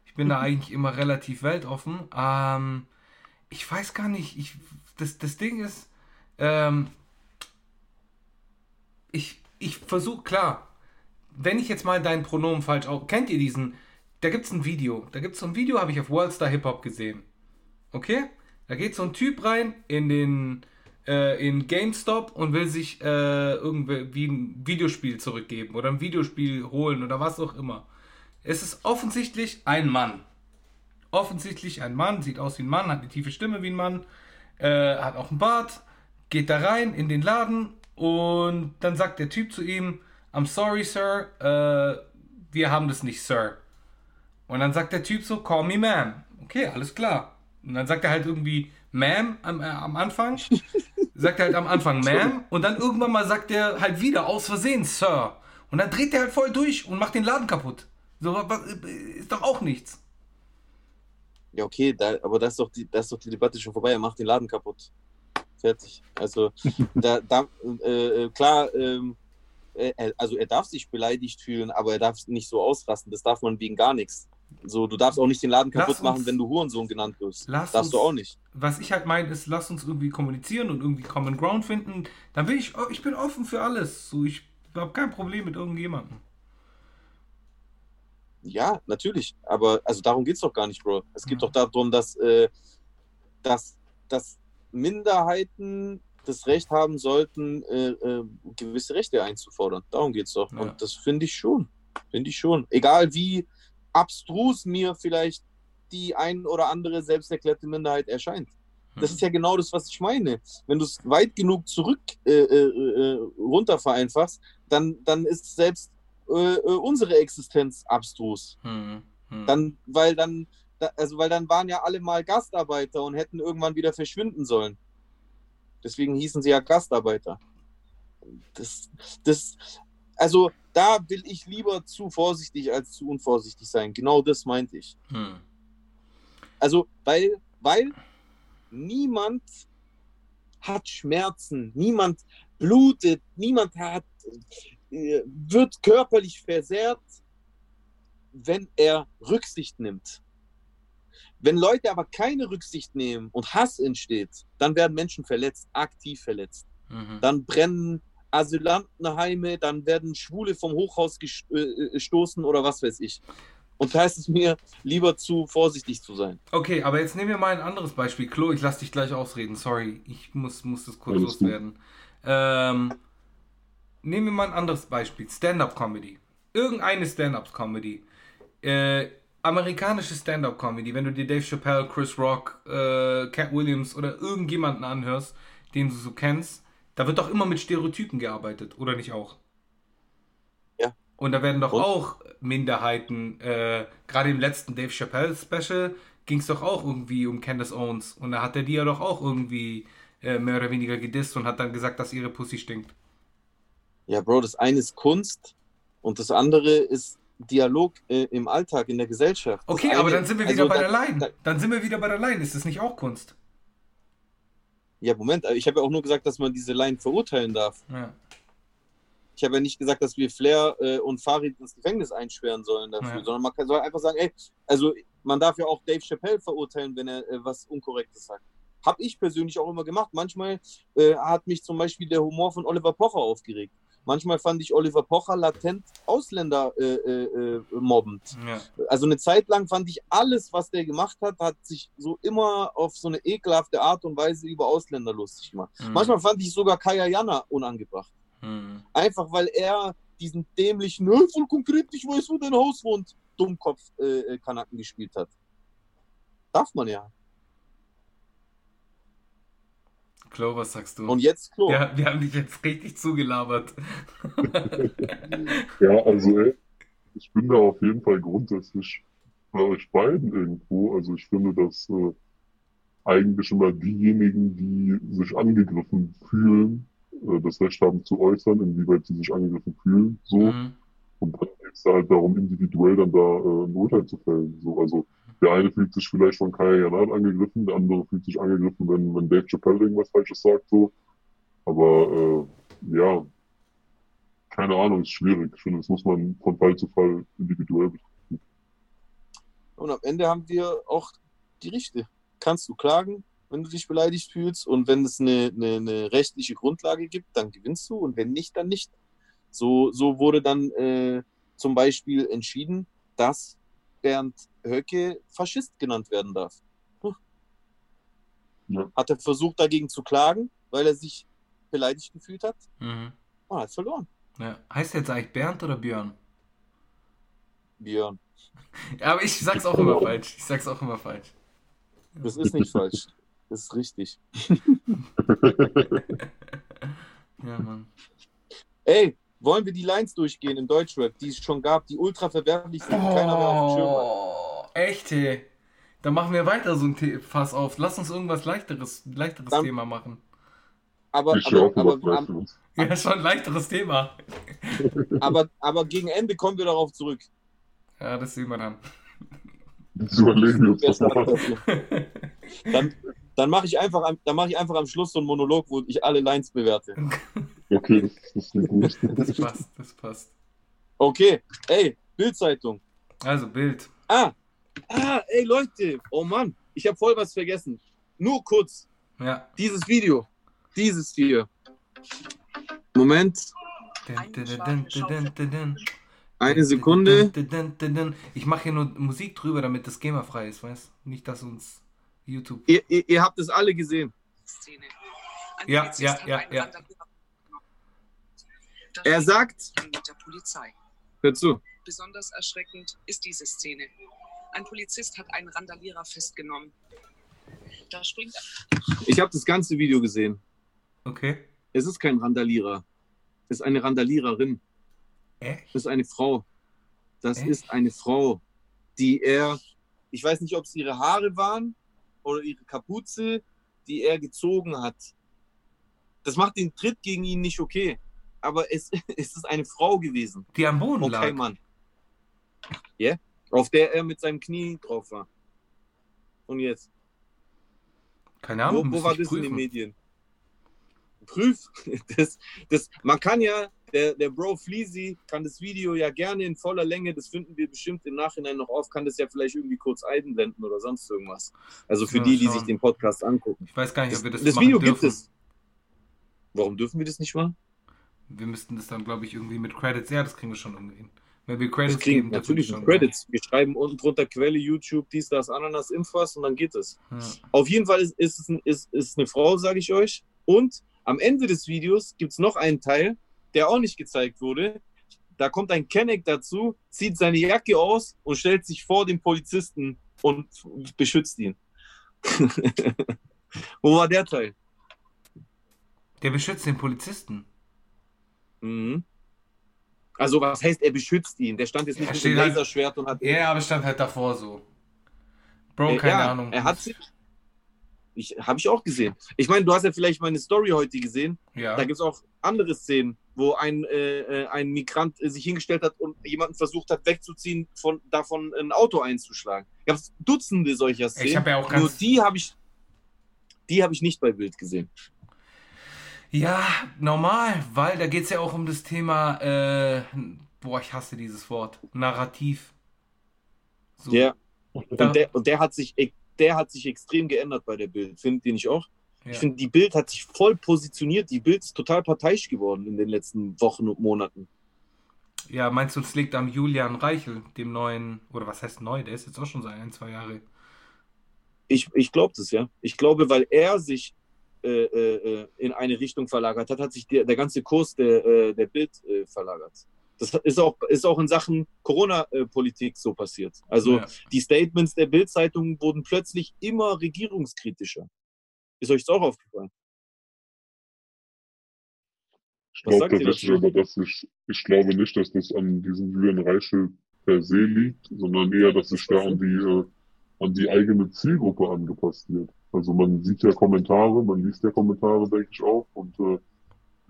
ich bin da eigentlich immer relativ weltoffen. Ähm, ich weiß gar nicht, ich, das, das Ding ist, ähm, ich, ich versuche, klar, wenn ich jetzt mal dein Pronomen falsch auch. Kennt ihr diesen? Da gibt es ein Video. Da gibt es so ein Video, habe ich auf Worldstar Hip Hop gesehen. Okay? Da geht so ein Typ rein in den äh, in GameStop und will sich äh, irgendwie ein Videospiel zurückgeben oder ein Videospiel holen oder was auch immer. Es ist offensichtlich ein Mann. Offensichtlich ein Mann, sieht aus wie ein Mann, hat eine tiefe Stimme wie ein Mann, äh, hat auch einen Bart, geht da rein in den Laden und dann sagt der Typ zu ihm, I'm sorry, Sir, äh, wir haben das nicht, Sir. Und dann sagt der Typ so, call me ma'am. Okay, alles klar. Und dann sagt er halt irgendwie ma'am am, äh, am Anfang. sagt er halt am Anfang ma'am. Und dann irgendwann mal sagt er halt wieder aus Versehen, Sir. Und dann dreht er halt voll durch und macht den Laden kaputt. So, ist doch auch nichts. Ja, okay, da, aber das ist, doch die, das ist doch die Debatte schon vorbei. Er macht den Laden kaputt. Fertig. Also, da, da äh, äh, klar, ähm, äh, er- also er darf sich beleidigt fühlen, aber er darf nicht so ausrasten. Das darf man wegen gar nichts. So, du darfst auch nicht den Laden kaputt machen, uns- wenn du Hurensohn genannt wirst. Lass darfst du uns- auch nicht. Was ich halt meine, ist, lass uns irgendwie kommunizieren und irgendwie Common Ground finden. Dann bin ich, ich bin offen für alles. So, ich habe kein Problem mit irgendjemandem. Ja, natürlich. Aber also darum geht es doch gar nicht, Bro. Es geht doch darum, dass, äh, dass, dass Minderheiten das Recht haben sollten, äh, äh, gewisse Rechte einzufordern. Darum geht es doch. Ja. Und das finde ich schon. Finde ich schon. Egal wie abstrus mir vielleicht die ein oder andere selbsterklärte Minderheit erscheint. Das ist ja genau das, was ich meine. Wenn du es weit genug zurück äh, äh, äh, runter vereinfachst, dann, dann ist selbst äh, äh, unsere Existenz abstrus. Hm, hm. Dann, weil dann, da, also weil dann waren ja alle mal Gastarbeiter und hätten irgendwann wieder verschwinden sollen. Deswegen hießen sie ja Gastarbeiter. Das, das, also da will ich lieber zu vorsichtig als zu unvorsichtig sein. Genau das meinte ich. Hm. Also, weil, weil niemand hat Schmerzen, niemand blutet, niemand hat, wird körperlich versehrt, wenn er Rücksicht nimmt. Wenn Leute aber keine Rücksicht nehmen und Hass entsteht, dann werden Menschen verletzt, aktiv verletzt. Mhm. Dann brennen Asylantenheime, dann werden Schwule vom Hochhaus ges- äh, gestoßen oder was weiß ich. Und da ist es mir lieber zu vorsichtig zu sein. Okay, aber jetzt nehmen wir mal ein anderes Beispiel. Klo, ich lass dich gleich ausreden. Sorry, ich muss, muss das kurz loswerden. Ähm, nehmen wir mal ein anderes Beispiel. Stand-up-Comedy. Irgendeine Stand-up-Comedy. Äh, amerikanische Stand-up-Comedy. Wenn du dir Dave Chappelle, Chris Rock, äh, Cat Williams oder irgendjemanden anhörst, den du so kennst, da wird doch immer mit Stereotypen gearbeitet, oder nicht auch? Ja. Und da werden doch Und? auch Minderheiten, äh, gerade im letzten Dave Chappelle Special ging es doch auch irgendwie um Candace Owens. Und da hat er die ja doch auch irgendwie äh, mehr oder weniger gedisst und hat dann gesagt, dass ihre Pussy stinkt. Ja, Bro, das eine ist Kunst und das andere ist Dialog äh, im Alltag, in der Gesellschaft. Das Okay, eine- aber dann sind wir also wieder bei da- der Line. da- Dann sind wir wieder bei der Line. Ist das nicht auch Kunst? Ja, Moment, ich habe ja auch nur gesagt, dass man diese Line verurteilen darf. Ja. Ich habe ja nicht gesagt, dass wir Flair äh, und Farid ins Gefängnis einsperren sollen dafür, Ja. sondern man kann, soll einfach sagen, ey, also man darf ja auch Dave Chappelle verurteilen, wenn er äh, was Unkorrektes sagt. Habe ich persönlich auch immer gemacht. Manchmal äh, hat mich zum Beispiel der Humor von Oliver Pocher aufgeregt. Manchmal fand ich Oliver Pocher latent Ausländer äh, äh, äh, mobbend. ja. Also eine Zeit lang fand ich alles, was der gemacht hat, hat sich so immer auf so eine ekelhafte Art und Weise über Ausländer lustig gemacht. Mhm. Manchmal fand ich sogar Kaya Jana unangebracht. Hm. Einfach weil er diesen dämlichen, "Nö, voll konkret, ich weiß, wo dein Haus wohnt, Dummkopf-Kanaken gespielt hat. Darf man ja. Klo, was sagst du? Und jetzt Klo. ja, wir haben dich jetzt richtig zugelabert. Ja, also ey, ich bin da auf jeden Fall grundsätzlich bei euch beiden irgendwo. Also ich finde, dass äh, eigentlich immer diejenigen, die sich angegriffen fühlen, äh, das Recht haben zu äußern, inwieweit sie sich angegriffen fühlen. So. Mhm. Und dann geht es halt darum, individuell dann da äh, ein Urteil zu fällen. So, also der eine fühlt sich vielleicht von Kaya Janat angegriffen, der andere fühlt sich angegriffen, wenn, wenn Dave Chappelle irgendwas Falsches sagt. So. Aber äh, ja, keine Ahnung, ist schwierig. Ich finde, das muss man von Fall zu Fall individuell betrachten. Und am Ende haben wir auch die Richte. Kannst du klagen, wenn du dich beleidigt fühlst. Und wenn es eine, eine, eine rechtliche Grundlage gibt, dann gewinnst du. Und wenn nicht, dann nicht. So, so wurde dann äh, zum Beispiel entschieden, dass Bernd Höcke Faschist genannt werden darf. Hm. Ja. Hat er versucht, dagegen zu klagen, weil er sich beleidigt gefühlt hat Mhm. und hat verloren. Ja. Heißt der jetzt eigentlich Bernd oder Björn? Björn. Ja, aber ich sag's auch immer falsch. Ich sag's auch immer falsch. Das ist nicht falsch. Das ist richtig. Ja, Mann. Ey, wollen wir die Lines durchgehen im Deutschrap, die es schon gab, die ultra verwerflich sind, die keiner mehr auf dem Schirm hat? Oh, echt, hey. Dann machen wir weiter so ein The Fass auf. Lass uns irgendwas leichteres, leichteres Dann- Thema machen. Aber, Ich aber, aber, aber, Leichteres. Ja, schon ein leichteres Thema. aber, aber gegen Ende kommen wir darauf zurück. Ja, das sehen wir dann. Jetzt überlegen wir uns das mal. Dann, dann mache ich, einfach dann mach ich einfach am Schluss so einen Monolog, wo ich alle Lines bewerte. Okay, das, ist. Das passt, das passt. Okay, ey, Bildzeitung. Also, Bild. Ah, Ah, ey Leute, oh Mann, ich habe voll was vergessen. Nur kurz, Ja. dieses Video, dieses hier. Moment, eine Sekunde. Ich mache hier nur Musik drüber, damit das GEMA frei ist, weißt Nicht, dass uns YouTube. Ihr, ihr, ihr habt es alle gesehen. Szene. Ein Ja, Polizist ja, hat ja, einen ja. Er sagt, mit der Polizei. hör zu, Besonders erschreckend ist diese Szene. Ein Polizist hat einen Randalierer festgenommen. Da springt ich habe das ganze Video gesehen. Okay. Es ist kein Randalierer. Es ist eine Randaliererin. Echt? Das ist eine Frau. Das Echt? ist eine Frau, die er, ich weiß nicht, ob es ihre Haare waren oder ihre Kapuze, die er gezogen hat. Das macht den Tritt gegen ihn nicht okay. Aber es, es ist eine Frau gewesen. Die am Boden Okay, lag. Mann. Ja? Auf der er mit seinem Knie drauf war. Und jetzt? Keine Wo, Ahnung. wo müsste war das in den prüfen. Medien? Prüf. Das, das, man kann ja, der, der Bro Fleasy kann das Video ja gerne in voller Länge, das finden wir bestimmt im Nachhinein noch auf, kann das ja vielleicht irgendwie kurz einblenden oder sonst irgendwas. Also für Ja, die, die schauen. sich den Podcast angucken. Ich weiß gar nicht, Das, ob wir das, das machen Video dürfen. gibt es. Warum dürfen wir das nicht machen? Wir müssten das dann, glaube ich, irgendwie mit Credits. Ja, das kriegen wir schon irgendwie hin. Wenn wir Das Credits kriegen geben, natürlich schon. Credits. Wir schreiben unten drunter Quelle, YouTube, dies, das, Ananas, Infos und dann geht es. Ja. Auf jeden Fall ist, ist, es ein, ist, ist eine Frau, sage ich euch. Und am Ende des Videos gibt es noch einen Teil, der auch nicht gezeigt wurde. Da kommt ein Kenneck dazu, zieht seine Jacke aus und stellt sich vor den Polizisten und beschützt ihn. Wo war der Teil? Der beschützt den Polizisten. Mhm. Also, was heißt, er beschützt ihn? Der stand jetzt nicht mit dem halt- Laserschwert und hat. Ja, aber stand halt davor so. Bro, Äh, keine ja, Ahnung. Er hat sich. Ich, Habe ich auch gesehen. Ich meine, du hast ja vielleicht meine Story heute gesehen. Ja. Da gibt es auch andere Szenen, wo ein, äh, äh, ein Migrant äh, sich hingestellt hat und jemanden versucht hat, wegzuziehen, von, davon ein Auto einzuschlagen. Gab es Dutzende solcher Szenen. Ich habe ja auch Nur ganz. die habe ich, die habe ich nicht bei Bild gesehen. Ja, normal, weil da geht es ja auch um das Thema. Äh, boah, ich hasse dieses Wort. Narrativ. So. Der, Da- und, der, und der hat sich, der hat sich extrem geändert bei der Bild. Findet ihr nicht auch? Ja. Ich finde, die Bild hat sich voll positioniert. Die Bild ist total parteiisch geworden in den letzten Wochen und Monaten. ja, meinst du, es liegt am Julian Reichel, dem neuen. Oder was heißt neu? Der ist jetzt auch schon seit ein, zwei Jahre. Ich, ich glaube das, ja. Ich glaube, weil er sich äh, äh, in eine Richtung verlagert hat, hat sich der, der ganze Kurs der, äh, der Bild äh, verlagert. Das ist auch, ist auch in Sachen Corona-Politik so passiert. Also ja. die Statements der Bild-Zeitung wurden plötzlich immer regierungskritischer. Ist euch das auch aufgefallen? Ich glaube tatsächlich aber, dass ich, ich glaube nicht, dass das an diesem Julian Reichel per se liegt, sondern eher, dass sich da an die, äh, an die eigene Zielgruppe angepasst wird. Also man sieht ja Kommentare, man liest ja Kommentare, denke ich auch. Und äh,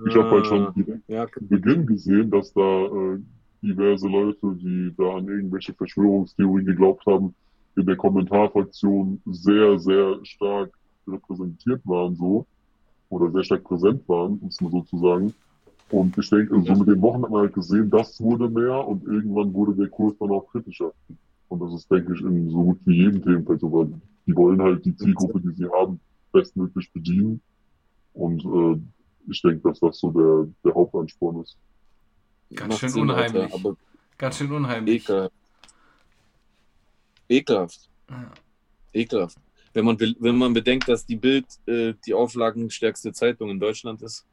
ich habe halt schon direkt Ja, zu Beginn gesehen, dass da äh, diverse Leute, die da an irgendwelche Verschwörungstheorien geglaubt haben, in der Kommentarfraktion sehr, sehr stark repräsentiert waren so oder sehr stark präsent waren, um es mal so zu sagen. Und ich denke, so mit den Wochen hat man halt gesehen, das wurde mehr und irgendwann wurde der Kurs dann auch kritischer. Und das ist, denke ich, in so gut wie jedem Themenfeld so, weil die wollen halt die Zielgruppe, die sie haben, bestmöglich bedienen. Und äh, ich denke, dass das so der, der Hauptansporn ist. Ganz schön Sinn, unheimlich. Alter, aber Ganz schön unheimlich. ekelhaft. Ekelhaft. Ja. Ekelhaft. Wenn man, wenn man bedenkt, dass die Bild äh, die auflagenstärkste Zeitung in Deutschland ist.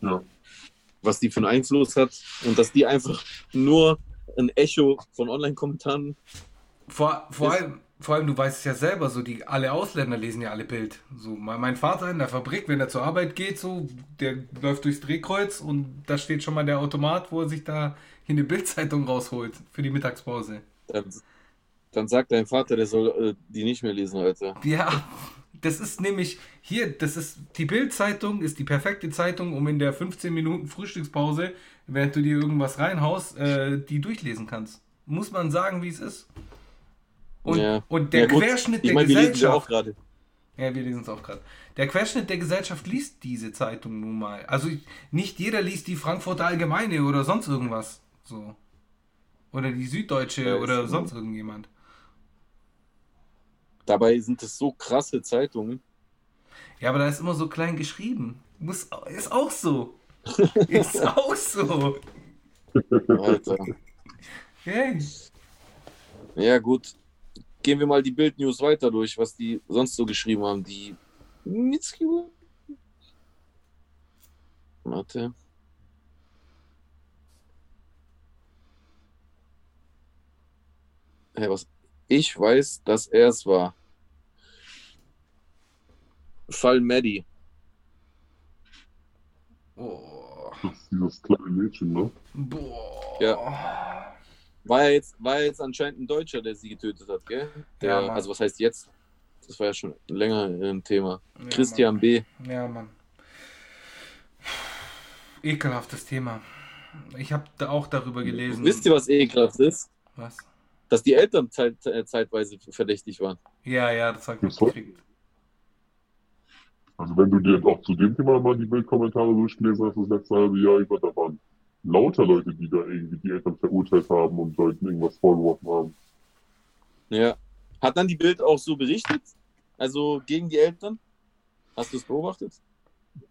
Ja. Was die für einen Einfluss hat und dass die einfach nur ein Echo von Online-Kommentaren. Vor, vor, Ist- allem, vor allem, du weißt es ja selber, so die alle Ausländer lesen ja alle Bild. So, mein Vater in der Fabrik, wenn er zur Arbeit geht, so, der läuft durchs Drehkreuz und da steht schon mal der Automat, wo er sich da hier eine Bildzeitung rausholt für die Mittagspause. Dann, dann sagt dein Vater, der soll äh, die nicht mehr lesen, Alter. Ja, das ist nämlich hier, das ist die Bildzeitung ist die perfekte Zeitung, um in der 15 Minuten Frühstückspause, während du dir irgendwas reinhaust, äh, die durchlesen kannst. Muss man sagen, wie es ist. Und, Ja. und der Ja. Querschnitt Ich der meine, wir Gesellschaft. auch gerade. Ja, wir lesen es auch gerade. Der Querschnitt der Gesellschaft liest diese Zeitung nun mal. Also nicht jeder liest die Frankfurter Allgemeine oder sonst irgendwas. So. Oder die Süddeutsche Ja, oder so. sonst irgendjemand. Dabei sind es so krasse Zeitungen. Ja, aber da ist immer so klein geschrieben. Muss, ist auch so. ist auch so. Alter. Hey. Ja, gut. Gehen wir mal die Bild-News weiter durch, was die sonst so geschrieben haben. Die Mitski. Warte. Hey, was? Ich weiß, dass er es war. Fall Maddie. Oh. Das ist dieses kleine Mädchen, ne? Boah. Ja. War ja jetzt, war ja jetzt anscheinend ein Deutscher, der sie getötet hat, gell? Der, Ja, also was heißt jetzt? Das war ja schon länger ein Thema. Ja, Christian B. Mann. Ja, Mann. Ekelhaftes Thema. Ich habe da auch darüber gelesen. Wisst ihr, was ekelhaft ist? Was? Dass die Eltern zeit, äh, zeitweise verdächtig waren. Ja, ja, das habe ich Das war- mitgekriegt. Also wenn du dir auch zu dem Thema mal die Bildkommentare durchgelesen hast, das letzte halbe Jahr über, da waren lauter Leute, die da irgendwie die Eltern verurteilt haben und Leuten irgendwas vorgeworfen haben. Ja. Hat dann die Bild auch so berichtet? Also gegen die Eltern? Hast du es beobachtet?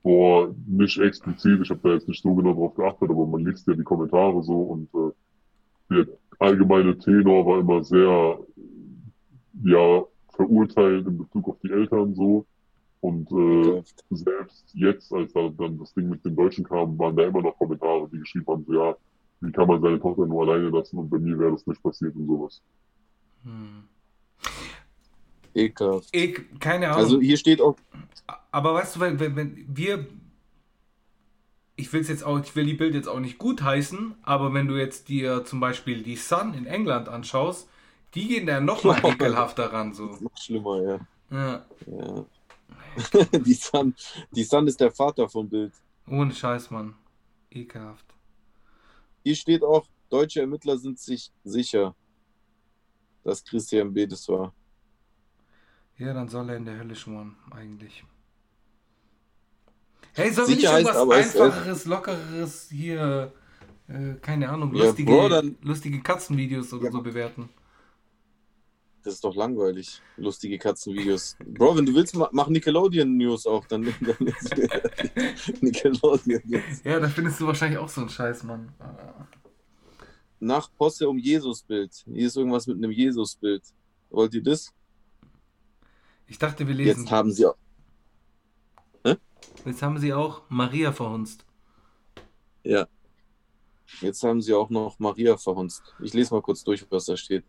Boah, nicht explizit, ich habe da jetzt nicht so genau drauf geachtet, aber man liest ja die Kommentare so und äh, der allgemeine Tenor war immer sehr, ja, verurteilend in Bezug auf die Eltern so. Und äh, Ekelhaft. selbst jetzt, als da dann das Ding mit den Deutschen kam, waren da immer noch Kommentare, die geschrieben haben, so ja, wie kann man seine Tochter nur alleine lassen und bei mir wäre das nicht passiert und sowas. Hm. Ekelhaft. Ik, keine Ahnung. Also hier steht auch, Aber weißt du, wenn, wenn, wenn wir. Ich will jetzt auch, ich will die Bild jetzt auch nicht gut heißen, aber wenn du jetzt dir zum Beispiel die Sun in England anschaust, die gehen da noch mal ekelhafter ran. So. noch schlimmer, ja. Ja, ja. die, Sun, die Sun ist der Vater von Bild. ohne Scheiß, Mann. Ekelhaft. Hier steht auch, deutsche Ermittler sind sich sicher, dass Christian B. das war. Ja, dann soll er in der Hölle schmoren, eigentlich. Hey, wir nicht irgendwas es- einfacheres, lockeres hier, äh, keine Ahnung, Ja, lustige, Bro, dann- lustige Katzenvideos oder Ja. so bewerten? Das ist doch langweilig. Lustige Katzenvideos. Bro, wenn du willst, ma- mach Nickelodeon News auch. Dann, dann Nickelodeon News. Ja, da findest du wahrscheinlich auch so einen Scheiß, Mann. Nach Posse um Jesus-Bild. Hier ist irgendwas mit einem Jesus-Bild. Wollt ihr das? Ich dachte, wir lesen. Jetzt haben sie auch. Jetzt haben sie auch Maria verhunzt. Ja. Jetzt haben sie auch noch Maria verhunzt. Ich lese mal kurz durch, was da steht.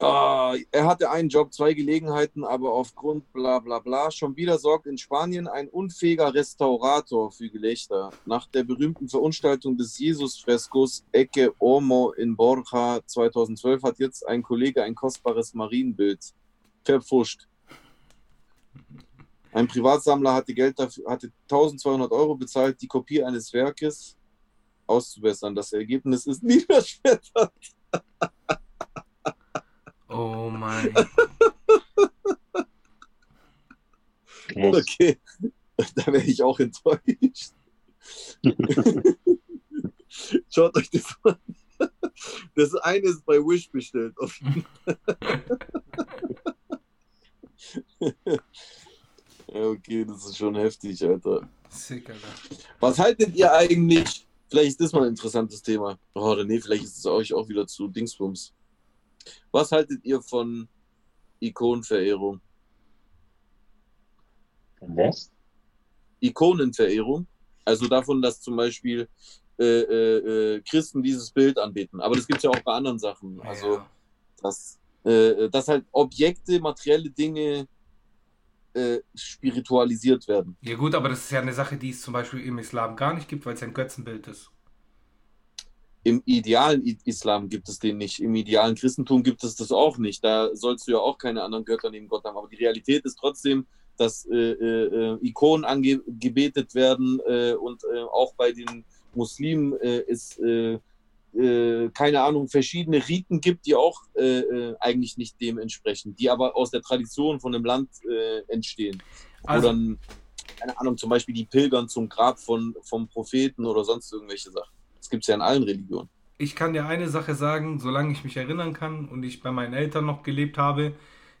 Ah, er hatte einen Job, zwei Gelegenheiten, aber aufgrund bla bla bla. Schon wieder sorgt in Spanien ein unfähiger Restaurator für Gelächter. Nach der berühmten Verunstaltung des Jesus-Freskos Ecce Ormo in Borja 2012 hat jetzt ein Kollege ein kostbares Marienbild verpfuscht. Ein Privatsammler hatte Geld dafür, hatte 1200 Euro bezahlt, die Kopie eines Werkes auszubessern. Das Ergebnis ist niederschmetternd. Oh mein. Okay, da wäre ich auch enttäuscht. Schaut euch das an. Das eine ist bei Wish bestellt. Auf ja, okay, das ist schon heftig, Alter. Sick, Alter. Was haltet ihr eigentlich? Vielleicht ist das mal ein interessantes Thema. Oh, oder nee, vielleicht ist es euch auch wieder zu Dingsbums. Was haltet ihr von Ikonenverehrung? Was? Ikonenverehrung. Also davon, dass zum Beispiel äh, äh, äh, Christen dieses Bild anbeten. Aber das gibt es ja auch bei anderen Sachen. Also, ja. dass, äh, dass halt Objekte, materielle Dinge äh, spiritualisiert werden. ja gut, aber das ist ja eine Sache, die es zum Beispiel im Islam gar nicht gibt, weil es ein Götzenbild ist. Im idealen Islam gibt es den nicht. Im idealen Christentum gibt es das auch nicht. Da sollst du ja auch keine anderen Götter neben Gott haben. Aber die Realität ist trotzdem, dass äh, äh, äh, Ikonen angebetet werden äh, und äh, auch bei den Muslimen es äh, keine Ahnung verschiedene Riten gibt, die auch eigentlich nicht dem entsprechen, die aber aus der Tradition von dem Land entstehen. Also, Oder keine Ahnung, zum Beispiel die Pilgern zum Grab von vom Propheten oder sonst irgendwelche Sachen. Das gibt es ja in allen Religionen. ich kann dir eine Sache sagen, solange ich mich erinnern kann und ich bei meinen Eltern noch gelebt habe,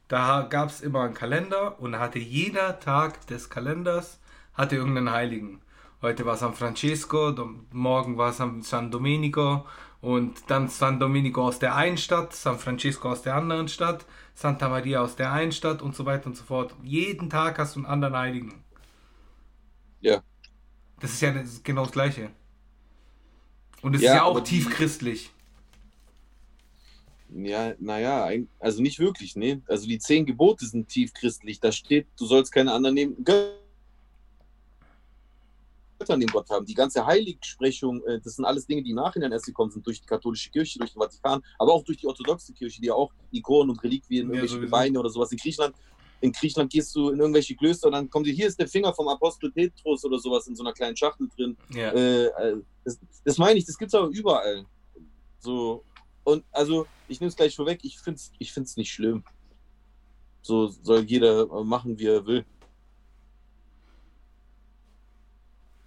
da gab es immer einen Kalender und hatte jeder Tag des Kalenders hatte irgendeinen Heiligen. Heute war San Francesco, morgen war San, San Domenico und dann San Domenico aus der einen Stadt, San Francesco aus der anderen Stadt, Santa Maria aus der einen Stadt und so weiter und so fort. Jeden Tag hast du einen anderen Heiligen. Ja. Das ist ja genau das Gleiche. Und es Ja, ist ja auch tief christlich. Ja, naja, also nicht wirklich, ne? Also die zehn Gebote sind tief christlich. Da steht, du sollst keine anderen nehmen. Götter neben Gott haben. Die ganze Heiligsprechung, äh, das sind alles Dinge, die Nachhinein erst gekommen sind durch die katholische Kirche, durch den Vatikan, aber auch durch die orthodoxe Kirche, die ja auch Ikonen und Reliquien, Ja, irgendwelche sowieso. Gebeine oder sowas in Griechenland. In Griechenland gehst du in irgendwelche Klöster und dann kommt dir, hier ist der Finger vom Apostel Petrus oder sowas in so einer kleinen Schachtel drin. Ja. Äh, äh, das, das meine ich, das gibt es aber überall. So, und also, ich nehme es gleich vorweg, ich finde es ich find's nicht schlimm. So soll jeder machen, wie er will.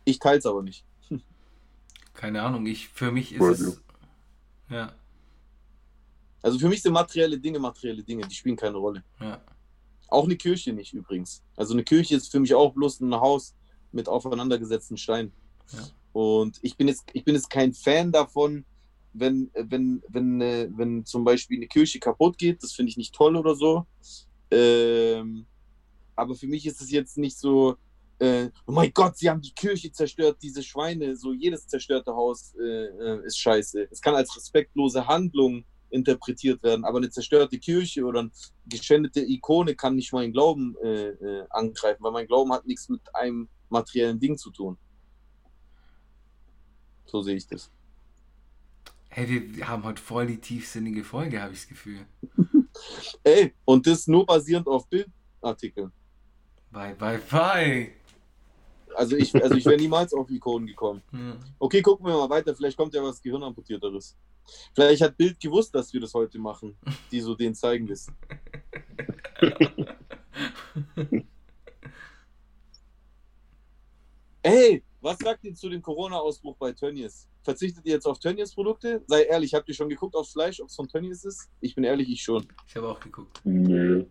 Ich teile es aber nicht. Keine Ahnung, ich für mich ist es. Ja, Also für mich sind materielle Dinge materielle Dinge, die spielen keine Rolle. ja. Auch eine Kirche nicht übrigens. Also eine Kirche ist für mich auch bloß ein Haus mit aufeinandergesetzten Steinen. Ja. Und ich bin jetzt, ich bin jetzt kein Fan davon, wenn, wenn, wenn, äh, wenn zum Beispiel eine Kirche kaputt geht. Das finde ich nicht toll oder so. Ähm, aber für mich ist es jetzt nicht so, äh, oh mein Gott, sie haben die Kirche zerstört, diese Schweine, so jedes zerstörte Haus äh, äh, ist scheiße. Es kann als respektlose Handlung interpretiert werden, aber eine zerstörte Kirche oder eine geschändete Ikone kann nicht meinen Glauben äh, äh, angreifen, weil mein Glauben hat nichts mit einem materiellen Ding zu tun. So sehe ich das. Hey, wir, wir haben heute voll die tiefsinnige Folge, habe ich das Gefühl. Ey, und das nur basierend auf Bildartikeln. Bye, bye, bye. Also ich, also ich wäre niemals auf Ikonen gekommen. Ja. Okay, gucken wir mal weiter. Vielleicht kommt ja was Gehirnamputierteres. Vielleicht hat Bild gewusst, dass wir das heute machen, die so den zeigen wissen. Ey, was sagt ihr zu dem Corona-Ausbruch bei Tönnies? Verzichtet ihr jetzt auf Tönnies-Produkte? Sei ehrlich, habt ihr schon geguckt aufs Fleisch, ob es von Tönnies ist? Ich bin ehrlich, ich schon. Ich habe auch geguckt. Nee,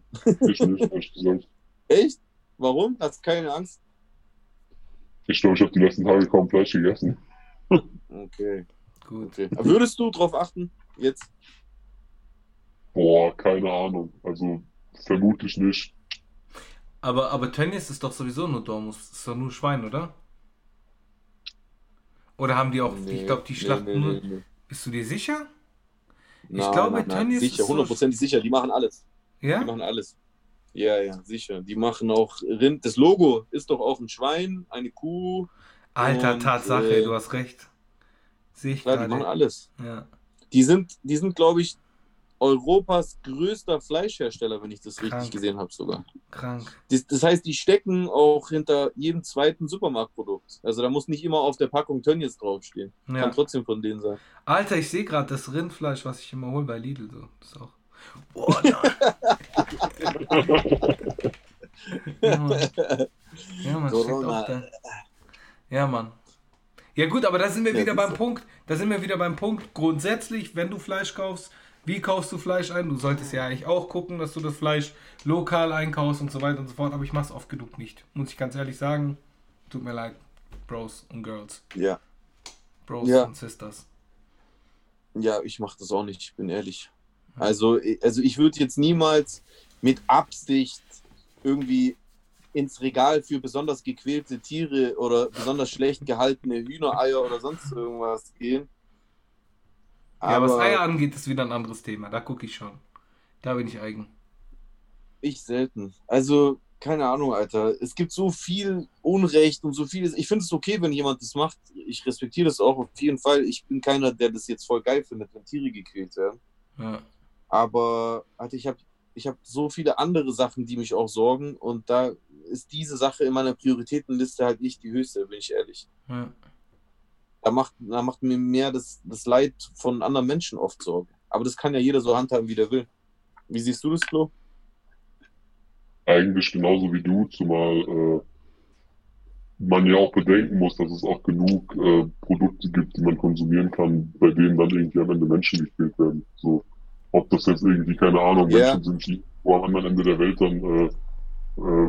ich nicht, ehrlich gesagt. Echt? Warum? Hast keine Angst? Ich glaube, ich habe die letzten Tage kaum Fleisch gegessen. Okay, Gut. okay. Würdest du drauf achten? Jetzt? Boah, keine Ahnung. Also vermutlich nicht. Aber, aber Tönnies ist doch sowieso nur Dormus. Ist doch nur Schwein, oder? Oder haben die auch, ich glaube, die schlachten nur. Bist du dir sicher? Nein, glaube, nein, nein, Tönnies sicher, ist so- hundertprozentig sicher. Die machen alles. Die Ja? machen alles. Ja, ja, sicher. Die machen auch Rind. Das Logo ist doch auch ein Schwein, eine Kuh. Alter, Und, Tatsache, äh, du hast recht. Sehe ich Ja, die machen gerade. alles. Ja. Die sind, die sind, glaube ich, Europas größter Fleischhersteller, wenn ich das Krank. richtig gesehen habe sogar. Krank. Das, das heißt, die stecken auch hinter jedem zweiten Supermarktprodukt. Also da muss nicht immer auf der Packung Tönnies draufstehen. Ja. Kann trotzdem von denen sein. Alter, ich sehe gerade das Rindfleisch, was ich immer hole bei Lidl. So. Das ist auch. Oh ja, Mann. Ja, Mann, Corona. da. Ja, Mann. Ja gut, aber da sind wir Ja, wieder beim siehste. Punkt. Da sind wir wieder beim Punkt. Grundsätzlich, wenn du Fleisch kaufst, wie kaufst du Fleisch ein? Du solltest ja eigentlich auch gucken, dass du das Fleisch lokal einkaufst und so weiter und so fort. Aber ich mach's oft genug nicht. Muss ich ganz ehrlich sagen. Tut mir leid, Bros und Girls. Ja. Bros Ja. und Sisters. Ja, ich mache das auch nicht, ich bin ehrlich. Also, also ich würde jetzt niemals mit Absicht irgendwie ins Regal für besonders gequälte Tiere oder besonders schlecht gehaltene Hühnereier oder sonst irgendwas gehen. Ja, was Eier angeht, ist wieder ein anderes Thema. Da gucke ich schon. Da bin ich eigen. Ich selten. Also, keine Ahnung, Alter. Es gibt so viel Unrecht und so vieles. Ich finde es okay, wenn jemand das macht. Ich respektiere das auch auf jeden Fall. Ich bin keiner, der das jetzt voll geil findet, wenn Tiere gequält werden. Ja. Aber Alter, ich habe ich hab so viele andere Sachen, die mich auch sorgen. Und da ist diese Sache in meiner Prioritätenliste halt nicht die höchste, bin ich ehrlich. Ja. Da macht, da macht mir mehr das, das Leid von anderen Menschen oft Sorge. Aber das kann ja jeder so handhaben, wie der will. Wie siehst du das, Flo? Eigentlich genauso wie du, zumal äh, man ja auch bedenken muss, dass es auch genug äh, Produkte gibt, die man konsumieren kann, bei denen dann irgendwie am Ende Menschen gespielt werden. So, ob das jetzt irgendwie, keine Ahnung, Ja. Menschen sind, die wo am anderen Ende der Welt dann äh, äh,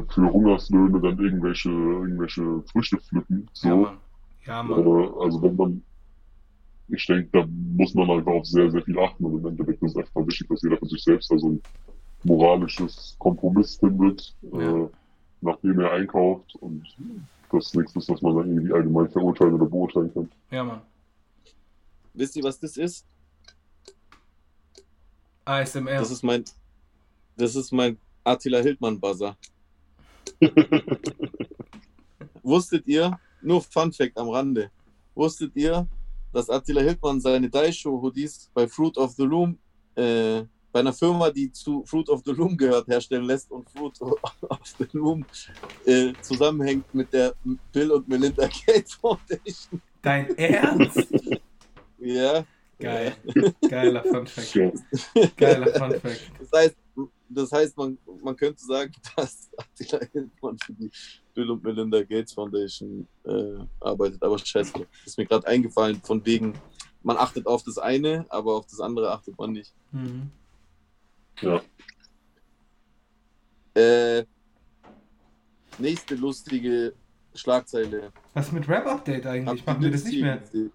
für Hungerslöhne dann irgendwelche, irgendwelche Früchte pflücken. So. Ja, Mann. Ja, Mann. Äh, also wenn man, ich denke, da muss man einfach auf sehr, sehr viel achten und im Endeffekt ist es einfach wichtig, dass jeder für sich selbst also ein moralisches Kompromiss findet, Ja. äh, nachdem er einkauft und das nichts ist, was man dann irgendwie allgemein verurteilen oder beurteilen kann. Ja, Mann. Wisst ihr, was das ist? ASMR. Das ist mein, das ist mein Attila Hildmann Buzzer. Wusstet ihr, nur Fun Fact am Rande, wusstet ihr, dass Attila Hildmann seine Daisho-Hoodies bei Fruit of the Loom, äh, bei einer Firma, die zu Fruit of the Loom gehört, herstellen lässt und Fruit of the Loom äh, zusammenhängt mit der Bill und Melinda Gates Foundation? Dein Ernst? Ja. Geil. Geiler Funfact. Geiler Funfact. Das heißt, das heißt man, man könnte sagen, dass Attila Hildmann für die Bill und Melinda Gates Foundation äh, arbeitet. Aber scheiße, ist mir gerade eingefallen, von wegen, man achtet auf das eine, aber auf das andere achtet man nicht. Mhm. ja. Äh, nächste lustige Schlagzeile. Was mit Rap-Update eigentlich? Habt ihr Machen wir das nicht mehr? gesehen?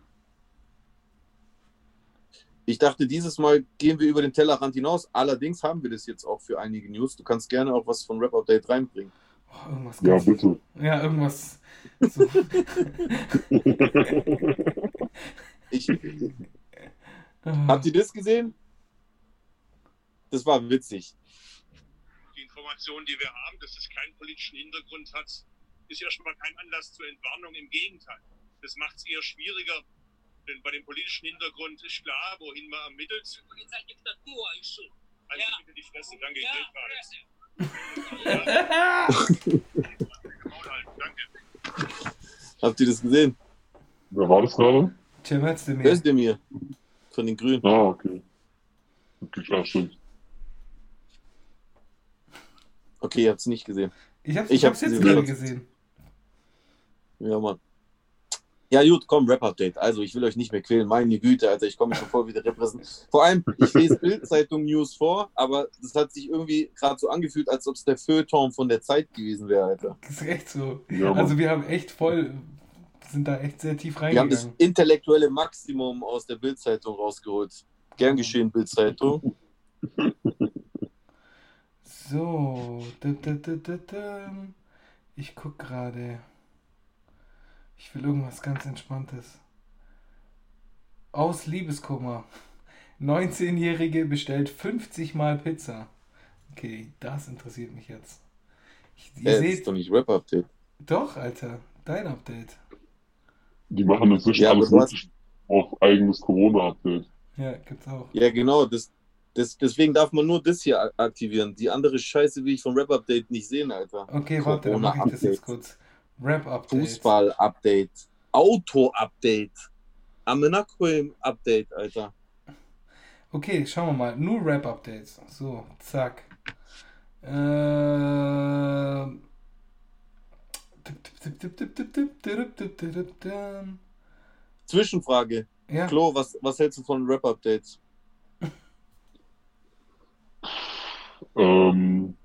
Ich dachte, dieses Mal gehen wir über den Tellerrand hinaus. Allerdings haben wir das jetzt auch für einige News. Du kannst gerne auch was von Rap Update reinbringen. Oh, irgendwas ja, bitte. Ja, irgendwas. So. Ich, Ah. habt ihr das gesehen? Das war witzig. die Informationen, die wir haben, dass es keinen politischen Hintergrund hat, ist erstmal kein Anlass zur Entwarnung. Im Gegenteil. Das macht es eher schwieriger. Denn bei dem politischen Hintergrund ist klar, wohin man ermittelt. Polizeidiktatur ist schon. Also Ja. bitte die Fresse, danke, ich Ja, rede gerade. Danke. Habt ihr das gesehen? Wer war das gerade? Cem Özdemir. Hörst ihr mir? Von den Grünen. Ah, okay. Okay, stimmt. Okay, ihr habt es nicht gesehen. Ich hab's, Ich hab's hab's jetzt gesehen. gerade gesehen. Ja, Mann. Ja, gut, komm, Rap-Update. Also, ich will euch nicht mehr quälen. Meine Güte, Alter, ich komme schon vor wie der Repräsentant. Vor allem, ich lese Bild-Zeitung-News vor, aber das hat sich irgendwie gerade so angefühlt, als ob es der Feuilleton von der Zeit gewesen wäre, Alter. Das ist echt so. Ja. Also wir haben echt voll, sind da echt sehr tief Wir haben das reingegangen. intellektuelle Maximum aus der Bild-Zeitung rausgeholt. Gern geschehen, Bild-Zeitung. So. Ich guck gerade. Ich will irgendwas ganz Entspanntes. Aus Liebeskummer. 19-Jährige bestellt 50 Mal Pizza. Okay, das interessiert mich jetzt. Ich, ihr Äh, das seht, ist doch nicht Rap-Update. doch, Alter, dein Update. Die machen inzwischen Ja, alles hast-. Auch eigenes Corona-Update. Ja, gibt's auch. Ja, genau. Das, das, deswegen darf man nur das hier aktivieren. Die andere Scheiße will ich vom Rap-Update nicht sehen, Alter. Okay, warte, dann mache ich das jetzt kurz. Rap-Update. Fußball-Update, Auto-Update, Amenakoim-Update, Alter. Okay, schauen wir mal. Nur Rap-Updates. So, zack. Ähm. Zwischenfrage. Ja. Klo, was, was hältst du von Rap-Updates? ähm,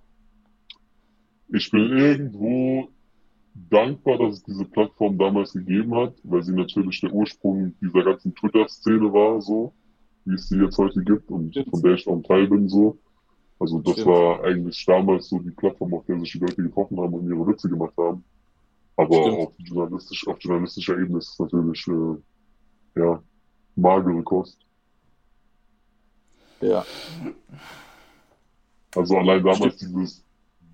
ich bin irgendwo dankbar, dass es diese Plattform damals gegeben hat, weil sie natürlich der Ursprung dieser ganzen Twitter-Szene war, so wie es sie jetzt heute gibt und Stimmt. von der ich auch ein Teil bin, so. Also das Stimmt. war eigentlich damals so die Plattform, auf der sich die Leute getroffen haben und ihre Witze gemacht haben. Aber Stimmt. auf, journalistisch, auf journalistischer Ebene ist es natürlich, äh, ja, magere Kost. Ja. Also allein damals dieses,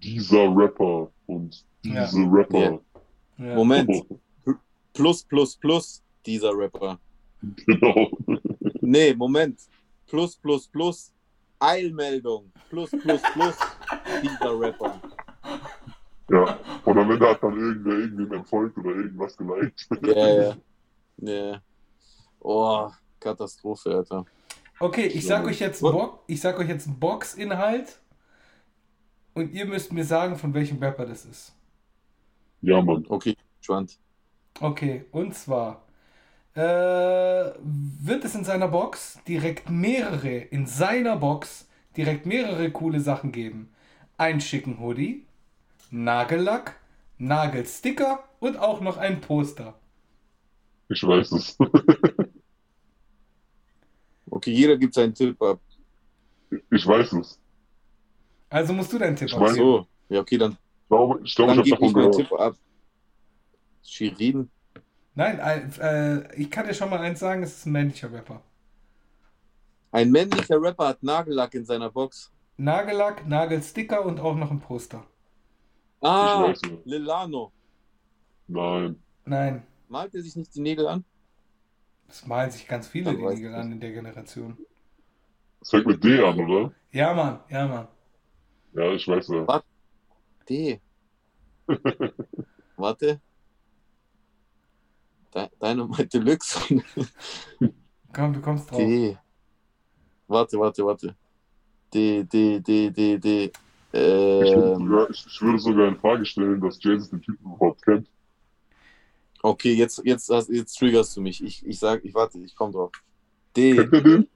dieser Rapper und diese Ja. Rapper. ja. Moment. Plus, plus, plus, dieser Rapper. Genau. Nee, Moment. Plus, plus, plus, Eilmeldung. Plus, plus, plus, dieser Rapper. Ja. Und am Ende hat dann irgendwer irgendwen entfolgt oder irgendwas geliked. Ja, ja. Ja. Oh, Katastrophe, Alter. Okay, ich sag euch jetzt Bo ich sag euch jetzt Box-Inhalt und ihr müsst mir sagen, von welchem Rapper das ist. Ja, Mann. Okay. Schwand. Okay, und zwar äh, wird es in seiner Box direkt mehrere, in seiner Box direkt mehrere coole Sachen geben. Ein schicken Hoodie, Nagellack, Nagelsticker und auch noch ein Poster. Ich weiß es. Okay, jeder gibt seinen Tipp ab. Ich weiß es. Also musst du deinen Tipp Ich abgeben. So, ja, okay, dann, glaube, ich, glaube, dann ich habe davon gehört. Tipp ab. Shirin. Nein, ein- äh, ich kann dir schon mal eins sagen, es ist ein männlicher Rapper. Ein männlicher Rapper hat Nagellack in seiner Box. Nagellack, Nagelsticker und auch noch ein Poster. Ah, es. Lilano. Nein. Nein, Malt er sich nicht die Nägel an? das malen sich ganz viele Dann die Nägel an in der Generation. Das fängt mit D an, oder? Ja, Mann, ja, Mann. Ja, ich weiß ja. D. Warte. De Dynamite Deluxe. Komm, du kommst drauf. D. Warte, warte, warte. D, D, D, D, D. Ich, würde Ähm, sogar, ich, ich würde sogar in Frage stellen, dass Jesus den Typen überhaupt kennt. okay, jetzt, jetzt, jetzt triggerst du mich. Ich, ich sag, ich warte, ich komm drauf. D. Kennt ihr den?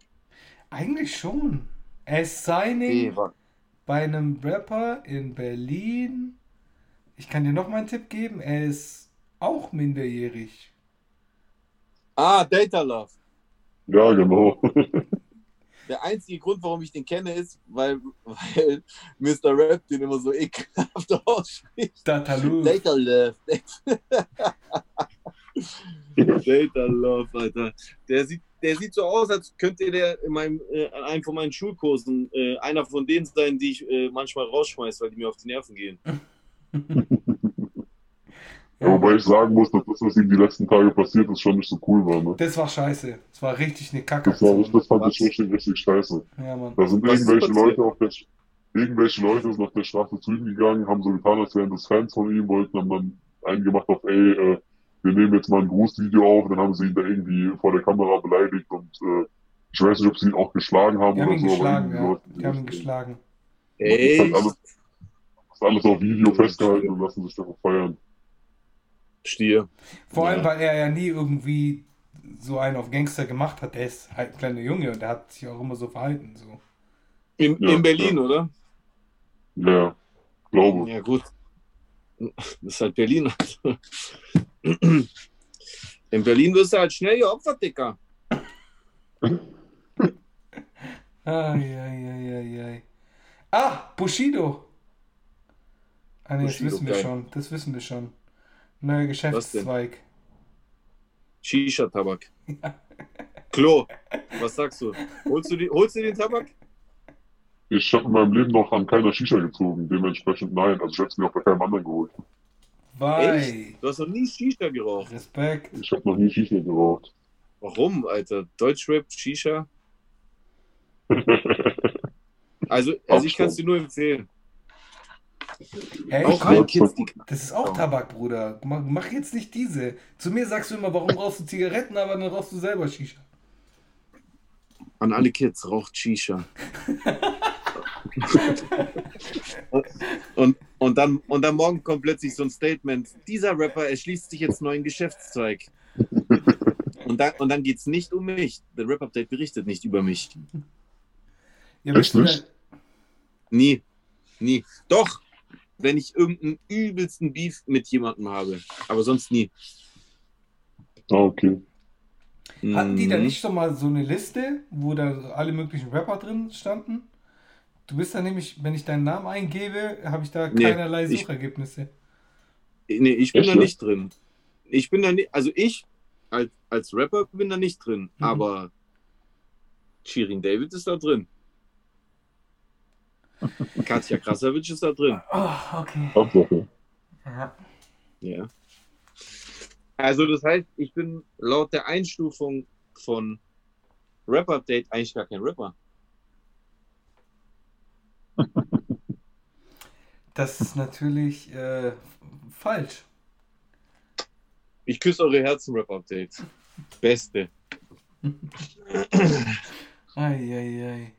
Eigentlich schon. Er ist D. Signing wa- bei einem Rapper in Berlin. Ich kann dir noch mal einen Tipp geben. Er ist auch minderjährig. Ah, Data Love. Ja, genau. Der einzige Grund, warum ich den kenne, ist, weil, weil Mr. Rap den immer so ekelhaft ausspricht. Dataloo. Data Love. Data Love, Alter. Der sieht, der sieht so aus, als könnte der in meinem, äh, an einem von meinen Schulkursen äh, einer von denen sein, die ich äh, manchmal rausschmeiße, weil die mir auf die Nerven gehen. Ja, wobei ich sagen muss, dass das, was ihm die letzten Tage passiert ist, schon nicht so cool war. Ne? Das war scheiße. Das war richtig eine Das, war, das fand ich richtig, richtig scheiße. Ja, Mann. Da sind Was irgendwelche? Leute auf der irgendwelche Leute sind auf der Straße zu ihm gegangen, haben so getan, als wären das Fans von ihm, wollten haben dann einen gemacht auf, ey, äh, wir nehmen jetzt mal ein Grußvideo auf, dann haben sie ihn da irgendwie vor der Kamera beleidigt und äh, ich weiß nicht, ob sie ihn auch geschlagen haben Die haben oder ihn so, geschlagen, irgendwie ja. Die haben ihn geschlagen. Das ist halt Echt? alles, das ist alles auf Video festgehalten und lassen sich davon feiern. Stier. Vor allem, Ja. weil er ja nie irgendwie so einen auf Gangster gemacht hat. Der ist halt ein kleiner Junge und der hat sich auch immer so verhalten. So. In, Ja, in Berlin, ja. oder? Ja, glaube. Ja, gut. Das ist halt Berlin. Also. In Berlin wirst du halt schnell geopfert, Dicker. Eieieiei. Ah, Bushido. Ah, nee, das Bushido, wissen wir geil. schon. Das wissen wir schon. Neuer Geschäftszweig. Shisha-Tabak. Klo, was sagst du? Holst du, die, holst du den Tabak? Ich habe in meinem Leben noch an keiner Shisha gezogen, dementsprechend nein. Also ich hätte es mir auch bei keinem anderen geholt. Weil. Du hast noch nie Shisha geraucht. Respekt. Ich habe noch nie Shisha geraucht. Warum, Alter? Deutschrap, Shisha? Also, also ich kann es dir nur empfehlen. Ey, Auch komm, Kids, das ist auch Tabak, Bruder. Mach, mach jetzt nicht diese. Zu mir sagst du immer, warum rauchst du Zigaretten, aber dann rauchst du selber Shisha. an alle Kids, raucht Shisha. und, und, dann, und dann morgen kommt plötzlich so ein Statement, dieser Rapper erschließt sich jetzt neuen Geschäftszweig. Und dann, und dann geht es nicht um mich. Der Rap-Update berichtet nicht über mich. Ja, Echt nicht? Nie. Nie. Doch, wenn ich irgendeinen übelsten Beef mit jemandem habe. Aber sonst nie. Ah, okay. Hatten die da Mhm. nicht schon mal so eine Liste, wo da alle möglichen Rapper drin standen? Du bist da nämlich, wenn ich deinen Namen eingebe, habe ich da Nee, keinerlei ich- Suchergebnisse. Nee, ich bin Echt, da nicht drin. Ich bin da nicht, also ich als, als Rapper bin da nicht drin, Mhm. aber Shirin David ist da drin. Katja Krasavic ist da drin. Oh, okay. Hauptsache. Ja. Ja. Also das heißt, ich bin laut der Einstufung von Rap Update eigentlich gar kein Rapper. Das ist natürlich äh, falsch. Ich küsse eure Herzen, Rap Update. Beste. Eieiei.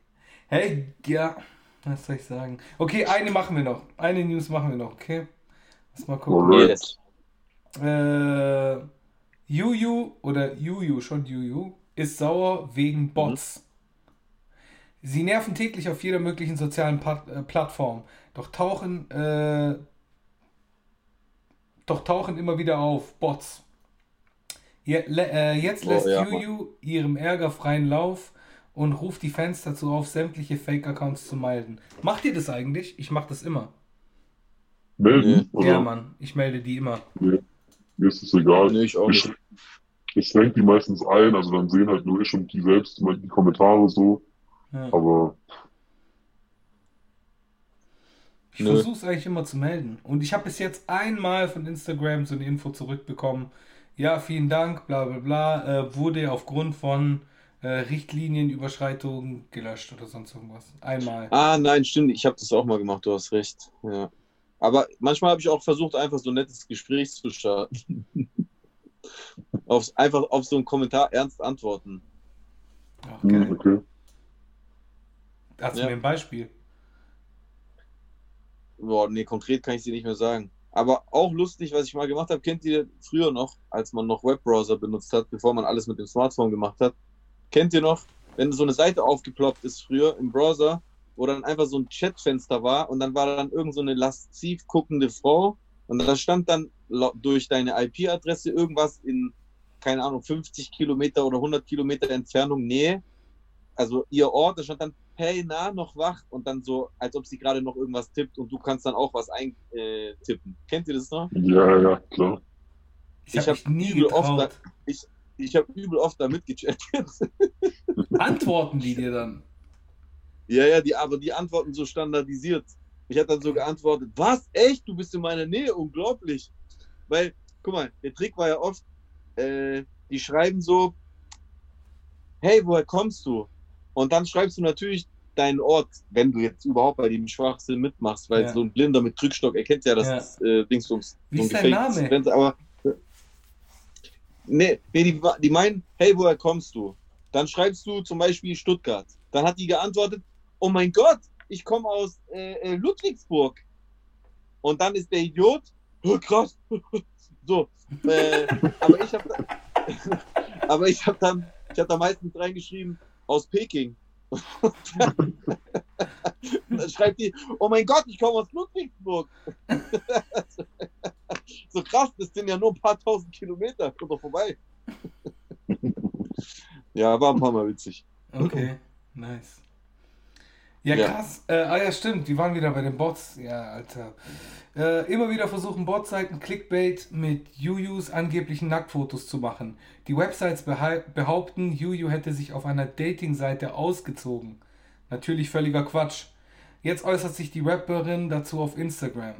Hey, ja, was soll ich sagen? Okay, eine machen wir noch. Eine News machen wir noch, okay? Lass mal gucken. Yes. Äh, Juju oder Juju, schon Juju, ist sauer wegen Bots. Sie nerven täglich auf jeder möglichen sozialen Pat äh, Plattform, doch tauchen, äh, doch tauchen immer wieder auf Bots. Je, le, äh, jetzt Oh, lässt ja. Juju ihrem Ärger freien Lauf und ruft die Fans dazu auf, sämtliche Fake-Accounts zu melden. Macht ihr das eigentlich? Ich mach das immer. Melden? Oder? Ja, Mann, ich melde die immer. Nee. Mir ist es egal. Nee, ich auch nicht. Ich schränke die meistens ein, also dann sehen halt nur ich und die selbst die Kommentare so. Ja. Aber Ich versuche es eigentlich immer zu melden. Und ich habe bis jetzt einmal von Instagram so eine Info zurückbekommen. Ja, vielen Dank, bla bla bla. Äh, wurde aufgrund von äh, Richtlinienüberschreitungen gelöscht oder sonst irgendwas. Einmal. Ah, nein, stimmt. Ich habe das auch mal gemacht, du hast recht. Ja. Aber manchmal habe ich auch versucht, einfach so ein nettes Gespräch zu starten. Aufs, einfach auf so einen Kommentar ernst antworten. Ach, hm, geil. okay. Hast du Ja. mir ein Beispiel? Boah, nee, konkret kann ich dir nicht mehr sagen. Aber auch lustig, was ich mal gemacht habe, kennt ihr früher noch, als man noch Webbrowser benutzt hat, bevor man alles mit dem Smartphone gemacht hat. Kennt ihr noch, wenn so eine Seite aufgeploppt ist früher im Browser, wo dann einfach so ein Chatfenster war und dann war dann irgend so eine lasziv guckende Frau und da stand dann durch deine IP-Adresse irgendwas in, keine Ahnung, 50 Kilometer oder 100 Kilometer Entfernung Nähe, also ihr Ort, da stand dann, hey, na, noch wach und dann so, als ob sie gerade noch irgendwas tippt und du kannst dann auch was eintippen. Kennt ihr das noch? Ja, ja, ja, klar. Ich, Ich habe hab übel oft getraut. Ich habe übel oft da mitgechattet. Antworten die dir dann? ja, ja, die, aber die antworten so standardisiert. Ich habe dann so geantwortet, was, echt? Du bist in meiner Nähe? Unglaublich. Weil, guck mal, der Trick war ja oft, äh, die schreiben so, hey, woher kommst du? Und dann schreibst du natürlich deinen Ort, wenn du jetzt überhaupt bei dem Schwachsinn mitmachst, weil Ja. so ein Blinder mit Krückstock erkennt ja das Ja. ist, äh, Dingsbums. Wie so ein ist dein Name? Event, aber nee, nee die, die meinen, hey, woher kommst du? Dann schreibst du zum Beispiel Stuttgart. Dann hat die geantwortet, oh mein Gott, ich komme aus äh, äh, Ludwigsburg. Und dann ist der Idiot, oh, krass, so. Äh, aber ich habe aber ich habe dann, ich habe da meistens reingeschrieben, aus Peking. Und dann, dann schreibt die, oh mein Gott, ich komme aus Ludwigsburg. so krass, das sind ja nur ein paar tausend Kilometer, kommt doch vorbei. ja, war ein paar Mal witzig. Okay, nice. Ja, Ja. krass. Äh, ah ja, stimmt, die waren wieder bei den Bots. Ja, Alter. Äh, immer wieder versuchen Botseiten Clickbait mit Jujus angeblichen Nacktfotos zu machen. Die Websites behaupten, Juju hätte sich auf einer Dating-Seite ausgezogen. Natürlich völliger Quatsch. Jetzt äußert sich die Rapperin dazu auf Instagram.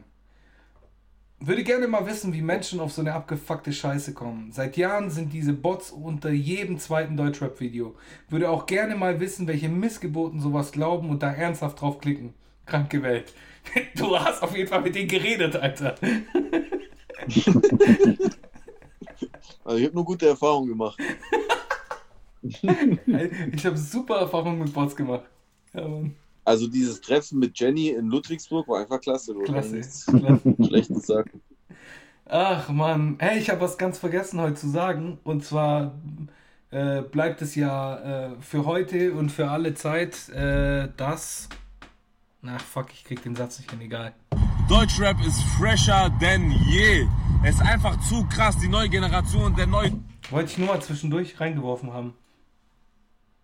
Würde gerne mal wissen, wie Menschen auf so eine abgefuckte Scheiße kommen. Seit Jahren sind diese Bots unter jedem zweiten Deutschrap-Video. Würde auch gerne mal wissen, welche Missgeboten sowas glauben und da ernsthaft drauf klicken. Kranke Welt. Du hast auf jeden Fall mit denen geredet, Alter. Also ich habe nur gute Erfahrungen gemacht. Ich habe super Erfahrungen mit Bots gemacht. Ja, Mann. Also dieses Treffen mit Jenny in Ludwigsburg war einfach klasse. Klasse. Schlechtes sagen. Ach man, hey, ich habe was ganz vergessen heute zu sagen. Und zwar äh, bleibt es ja äh, für heute und für alle Zeit, äh, dass. Na fuck, ich krieg den Satz nicht hin, egal. Deutschrap ist fresher denn je. Es ist einfach zu krass, die neue Generation, der neue. Wollte ich nur mal zwischendurch reingeworfen haben.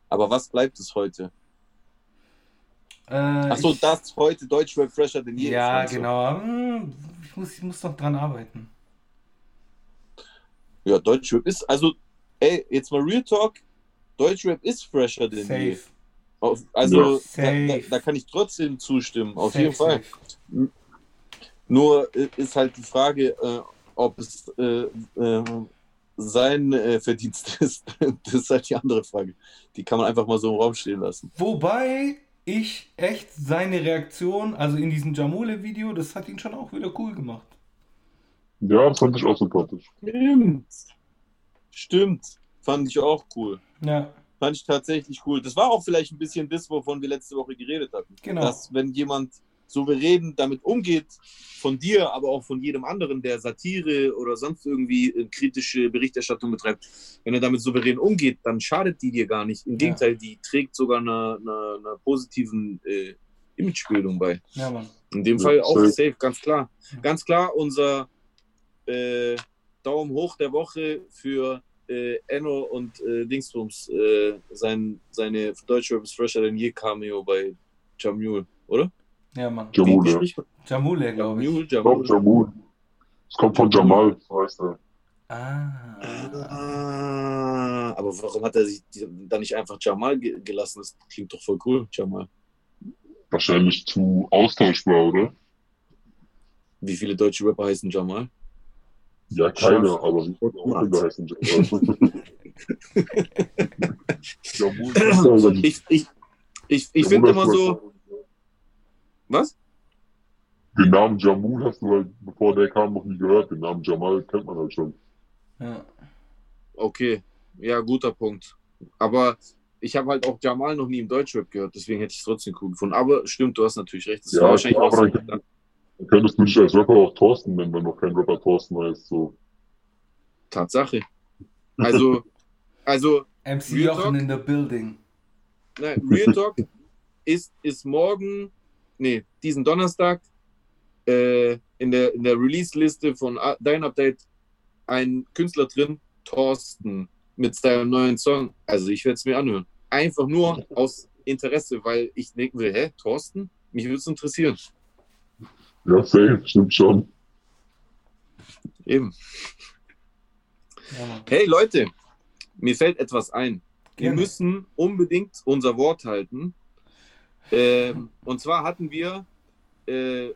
Aber was bleibt es heute? Äh, Achso, das heute Deutschrap fresher denn je. Ja, ist, du? genau. Hm, Ich muss, ich muss noch dran arbeiten. Ja, Deutschrap ist, also, ey, jetzt mal Real Talk. Deutschrap ist fresher denn je. Safe. Auf, also, Ja. da, da, da kann ich trotzdem zustimmen, auf Safe, jeden Fall. safe. Nur äh, ist halt die Frage, äh, ob es äh, äh, sein äh, Verdienst ist. das ist halt die andere Frage. Die kann man einfach mal so im Raum stehen lassen. Wobei ich echt seine Reaktion, also in diesem Jamule-Video, das hat ihn schon auch wieder cool gemacht. Ja, fand ich auch sympathisch. Stimmt. Stimmt. Fand ich auch cool. Ja, Fand ich tatsächlich cool. Das war auch vielleicht ein bisschen das, wovon wir letzte Woche geredet hatten. Genau. Dass, wenn jemand souverän damit umgeht, von dir, aber auch von jedem anderen, der Satire oder sonst irgendwie äh, kritische Berichterstattung betreibt, wenn er damit souverän umgeht, dann schadet die dir gar nicht. Im Gegenteil, die trägt sogar einer, einer, einer positiven äh, Imagebildung bei. Ja, Mann. In dem Ja, Fall auch safe. safe, ganz klar. Ganz klar, unser äh, Daumen hoch der Woche für äh, Enno und äh, Dingsbums, äh, sein, seine deutsche Rap is Fresher denn je Cameo bei Jamul, oder? Ja, Mann. Jamul, Wie ja. spricht man? Jamule, glaube ich. Jamul. Es kommt von Jamal, heißt er. Ah. Ah, aber warum hat er sich dann nicht einfach Jamal ge gelassen? Das klingt doch voll cool, Jamal. Wahrscheinlich zu austauschbar, oder? Wie viele deutsche Rapper heißen Jamal? Ja, keiner, Schaf. aber viele heißen Jamal? Jamul. Ich, ich, ich, ich finde immer so, was? Den Namen Jamul hast du halt, bevor der kam, noch nie gehört. Den Namen Jamal kennt man halt schon. Ja. Okay, ja, guter Punkt. Aber ich habe halt auch Jamal noch nie im Deutschrap gehört, deswegen hätte ich es trotzdem cool gefunden. Aber stimmt, du hast natürlich recht. Das Ja, war wahrscheinlich auch aber so. dann- Dann könntest du dich als Rapper auch Thorsten nennen, wenn noch kein Rapper Thorsten heißt. So. Tatsache. Also, also MC Real Jochen Talk? in the building. Nein, Real Talk ist, ist morgen, nee, diesen Donnerstag äh, in der, in der Release-Liste von Dein Update ein Künstler drin, Thorsten, mit seinem neuen Song. Also ich werde es mir anhören. Einfach nur aus Interesse, weil ich denken will, hä, Thorsten? Mich würde es interessieren. Ja, safe, stimmt schon. Eben. Ja. Hey Leute, mir fällt etwas ein. Wir Gerne. müssen unbedingt unser Wort halten. Ähm, und zwar hatten wir, äh,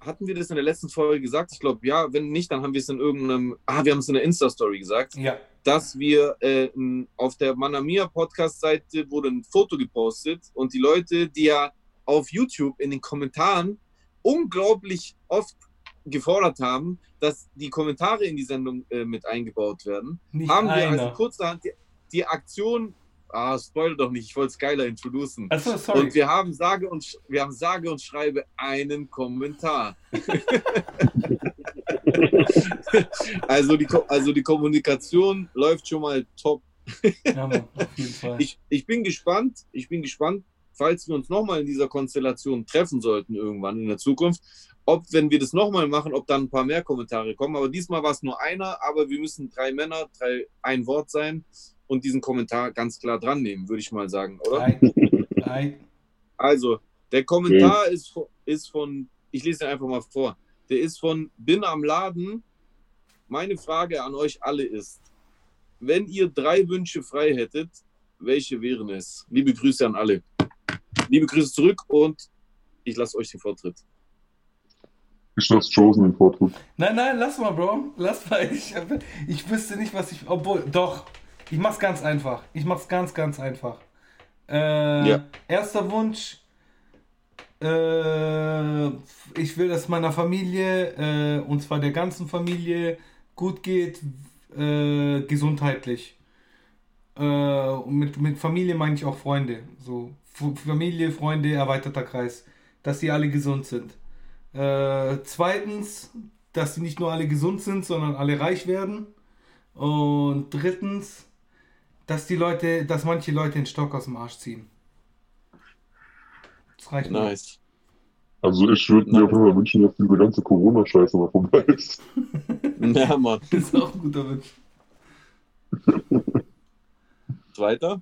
hatten wir das in der letzten Folge gesagt? Ich glaube, ja. Wenn nicht, dann haben wir es in irgendeinem, ah, wir haben es in der Insta-Story gesagt, Ja. dass wir äh, auf der Manamia Podcast-Seite wurde ein Foto gepostet und die Leute, die ja auf YouTube in den Kommentaren unglaublich oft gefordert haben, dass die Kommentare in die Sendung äh, mit eingebaut werden Nicht haben wir einer. also kurzerhand die, die Aktion, ah, spoil doch nicht, ich wollte es geiler introducen. Achso, sorry. Und wir haben sage und wir haben sage und schreibe einen Kommentar. also, die, also die Kommunikation läuft schon mal top. ja, Mann, auf jeden Fall. Ich, ich bin gespannt, ich bin gespannt, falls wir uns nochmal in dieser Konstellation treffen sollten irgendwann in der Zukunft, ob, wenn wir das nochmal machen, ob dann ein paar mehr Kommentare kommen. Aber diesmal war es nur einer, aber wir müssen drei Männer, drei, ein Wort sein und diesen Kommentar ganz klar dran nehmen, würde ich mal sagen, oder? Ei, ei. Also, der Kommentar ist, von- ist von, ich lese ihn einfach mal vor, der ist von Bin am Laden. Meine Frage an euch alle ist, wenn ihr drei Wünsche frei hättet, welche wären es? Liebe Grüße an alle. Liebe Grüße zurück und ich lasse euch den Vortritt. Ich lasse Chosen den Vortritt. Nein, nein, lass mal, Bro. Lass mal. Ich, ich wüsste nicht, was ich. Obwohl, doch. Ich mach's ganz einfach. Ich mach's ganz, ganz einfach. Äh, Ja. Erster Wunsch. Äh, ich will, dass meiner Familie, äh, und zwar der ganzen Familie, gut geht, äh, gesundheitlich. Äh, mit, mit Familie meine ich auch Freunde. So, Familie, Freunde, erweiterter Kreis. Dass die alle gesund sind. Äh, zweitens, dass sie nicht nur alle gesund sind, sondern alle reich werden. Und drittens, dass die Leute, dass manche Leute den Stock aus dem Arsch ziehen. Das reicht mir. Nice. Also ich würde mir auf jeden Fall wünschen, dass diese ganze Corona-Scheiße mal vorbei ist. Ja, Mann. Das ist auch ein guter Wunsch. Zweiter?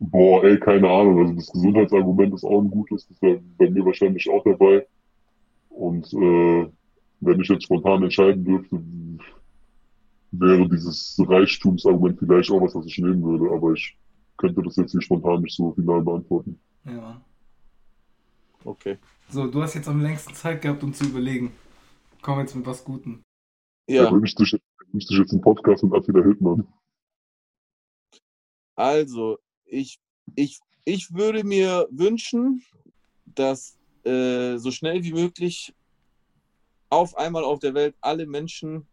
Boah, ey, keine Ahnung. Also das Gesundheitsargument ist auch ein gutes. Das wäre bei mir wahrscheinlich auch dabei. Und äh, wenn ich jetzt spontan entscheiden dürfte, wäre dieses Reichtumsargument vielleicht auch was, was ich nehmen würde. Aber ich könnte das jetzt hier spontan nicht so final beantworten. Ja, Mann. Okay. So, du hast jetzt am längsten Zeit gehabt, um zu überlegen. Komm jetzt mit was Gutem. Er Ja, wünscht sich, er wünscht sich jetzt einen Podcast mit Attila Hildmann. also, ich, ich, ich würde mir wünschen, dass äh, so schnell wie möglich auf einmal auf der Welt alle Menschen,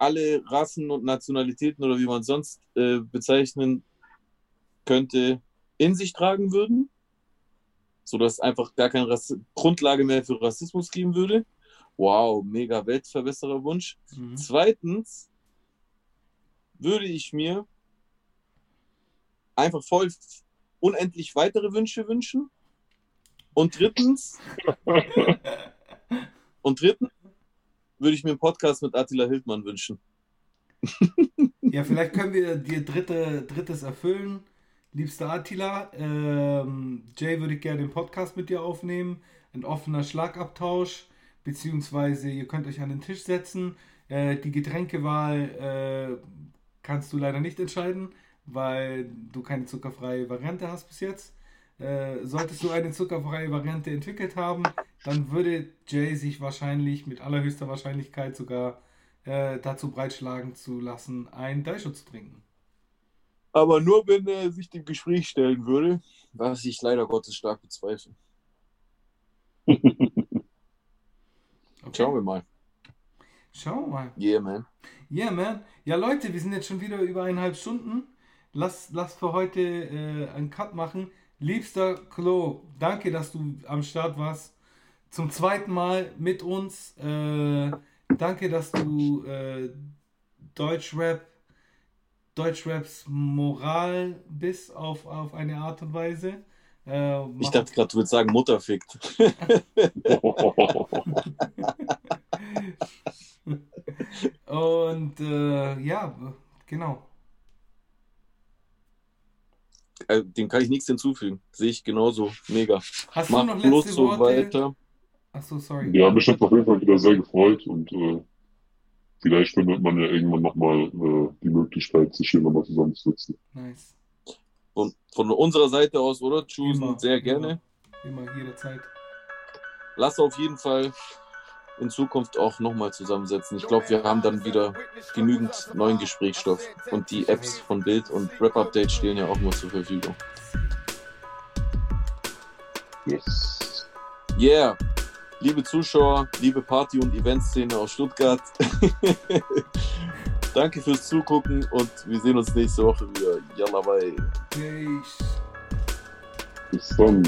alle Rassen und Nationalitäten oder wie man sonst äh, bezeichnen könnte, in sich tragen würden. sodass es einfach gar keine Rass Grundlage mehr für Rassismus geben würde. Wow, mega Weltverbessererwunsch. Mhm. Zweitens würde ich mir einfach voll unendlich weitere Wünsche wünschen. Und drittens, und drittens würde ich mir einen Podcast mit Attila Hildmann wünschen. Ja, vielleicht können wir dir dritte, drittes erfüllen. Liebster Attila, ähm, Jay würde gerne den Podcast mit dir aufnehmen. Ein offener Schlagabtausch, beziehungsweise ihr könnt euch an den Tisch setzen. Äh, die Getränkewahl äh, kannst du leider nicht entscheiden, weil du keine zuckerfreie Variante hast bis jetzt. Äh, solltest du eine zuckerfreie Variante entwickelt haben, dann würde Jay sich wahrscheinlich mit allerhöchster Wahrscheinlichkeit sogar äh, dazu breitschlagen zu lassen, ein Daisho zu trinken. Aber nur, wenn er sich dem Gespräch stellen würde, was ich leider Gottes stark bezweifle. Okay. Schauen wir mal. Schauen wir mal. Yeah, man. Yeah, man. Ja, Leute, wir sind jetzt schon wieder über eineinhalb Stunden. Lass, lass für heute äh, einen Cut machen. Liebster Klo, danke, dass du am Start warst. Zum zweiten Mal mit uns. Äh, danke, dass du äh, Deutschrap, Deutschraps Moral bist auf, auf eine Art und Weise. Äh, Ich dachte gerade, du würdest sagen, Mutter fickt. und äh, ja, genau. Äh, Dem kann ich nichts hinzufügen. Sehe ich genauso. Mega. Hast du Mach noch bloß letzte so Worte? weiter. Achso, sorry. Ja, mich hat auf jeden Fall wieder sehr gefreut und äh, vielleicht findet man ja irgendwann nochmal äh, die Möglichkeit, sich hier nochmal zusammenzusetzen. Nice. Und von unserer Seite aus, oder? Immer, sehr gerne. Immer, immer jederzeit. Lass auf jeden Fall in Zukunft auch nochmal zusammensetzen. Ich glaube, wir haben dann wieder genügend neuen Gesprächsstoff. Und die Apps von Bild und Rap Update stehen ja auch nur zur Verfügung. Yes. Yeah! Liebe Zuschauer, liebe Party- und Eventszene aus Stuttgart. Danke fürs Zugucken und wir sehen uns nächste Woche wieder. Yalla bye. Peace. Bis dann.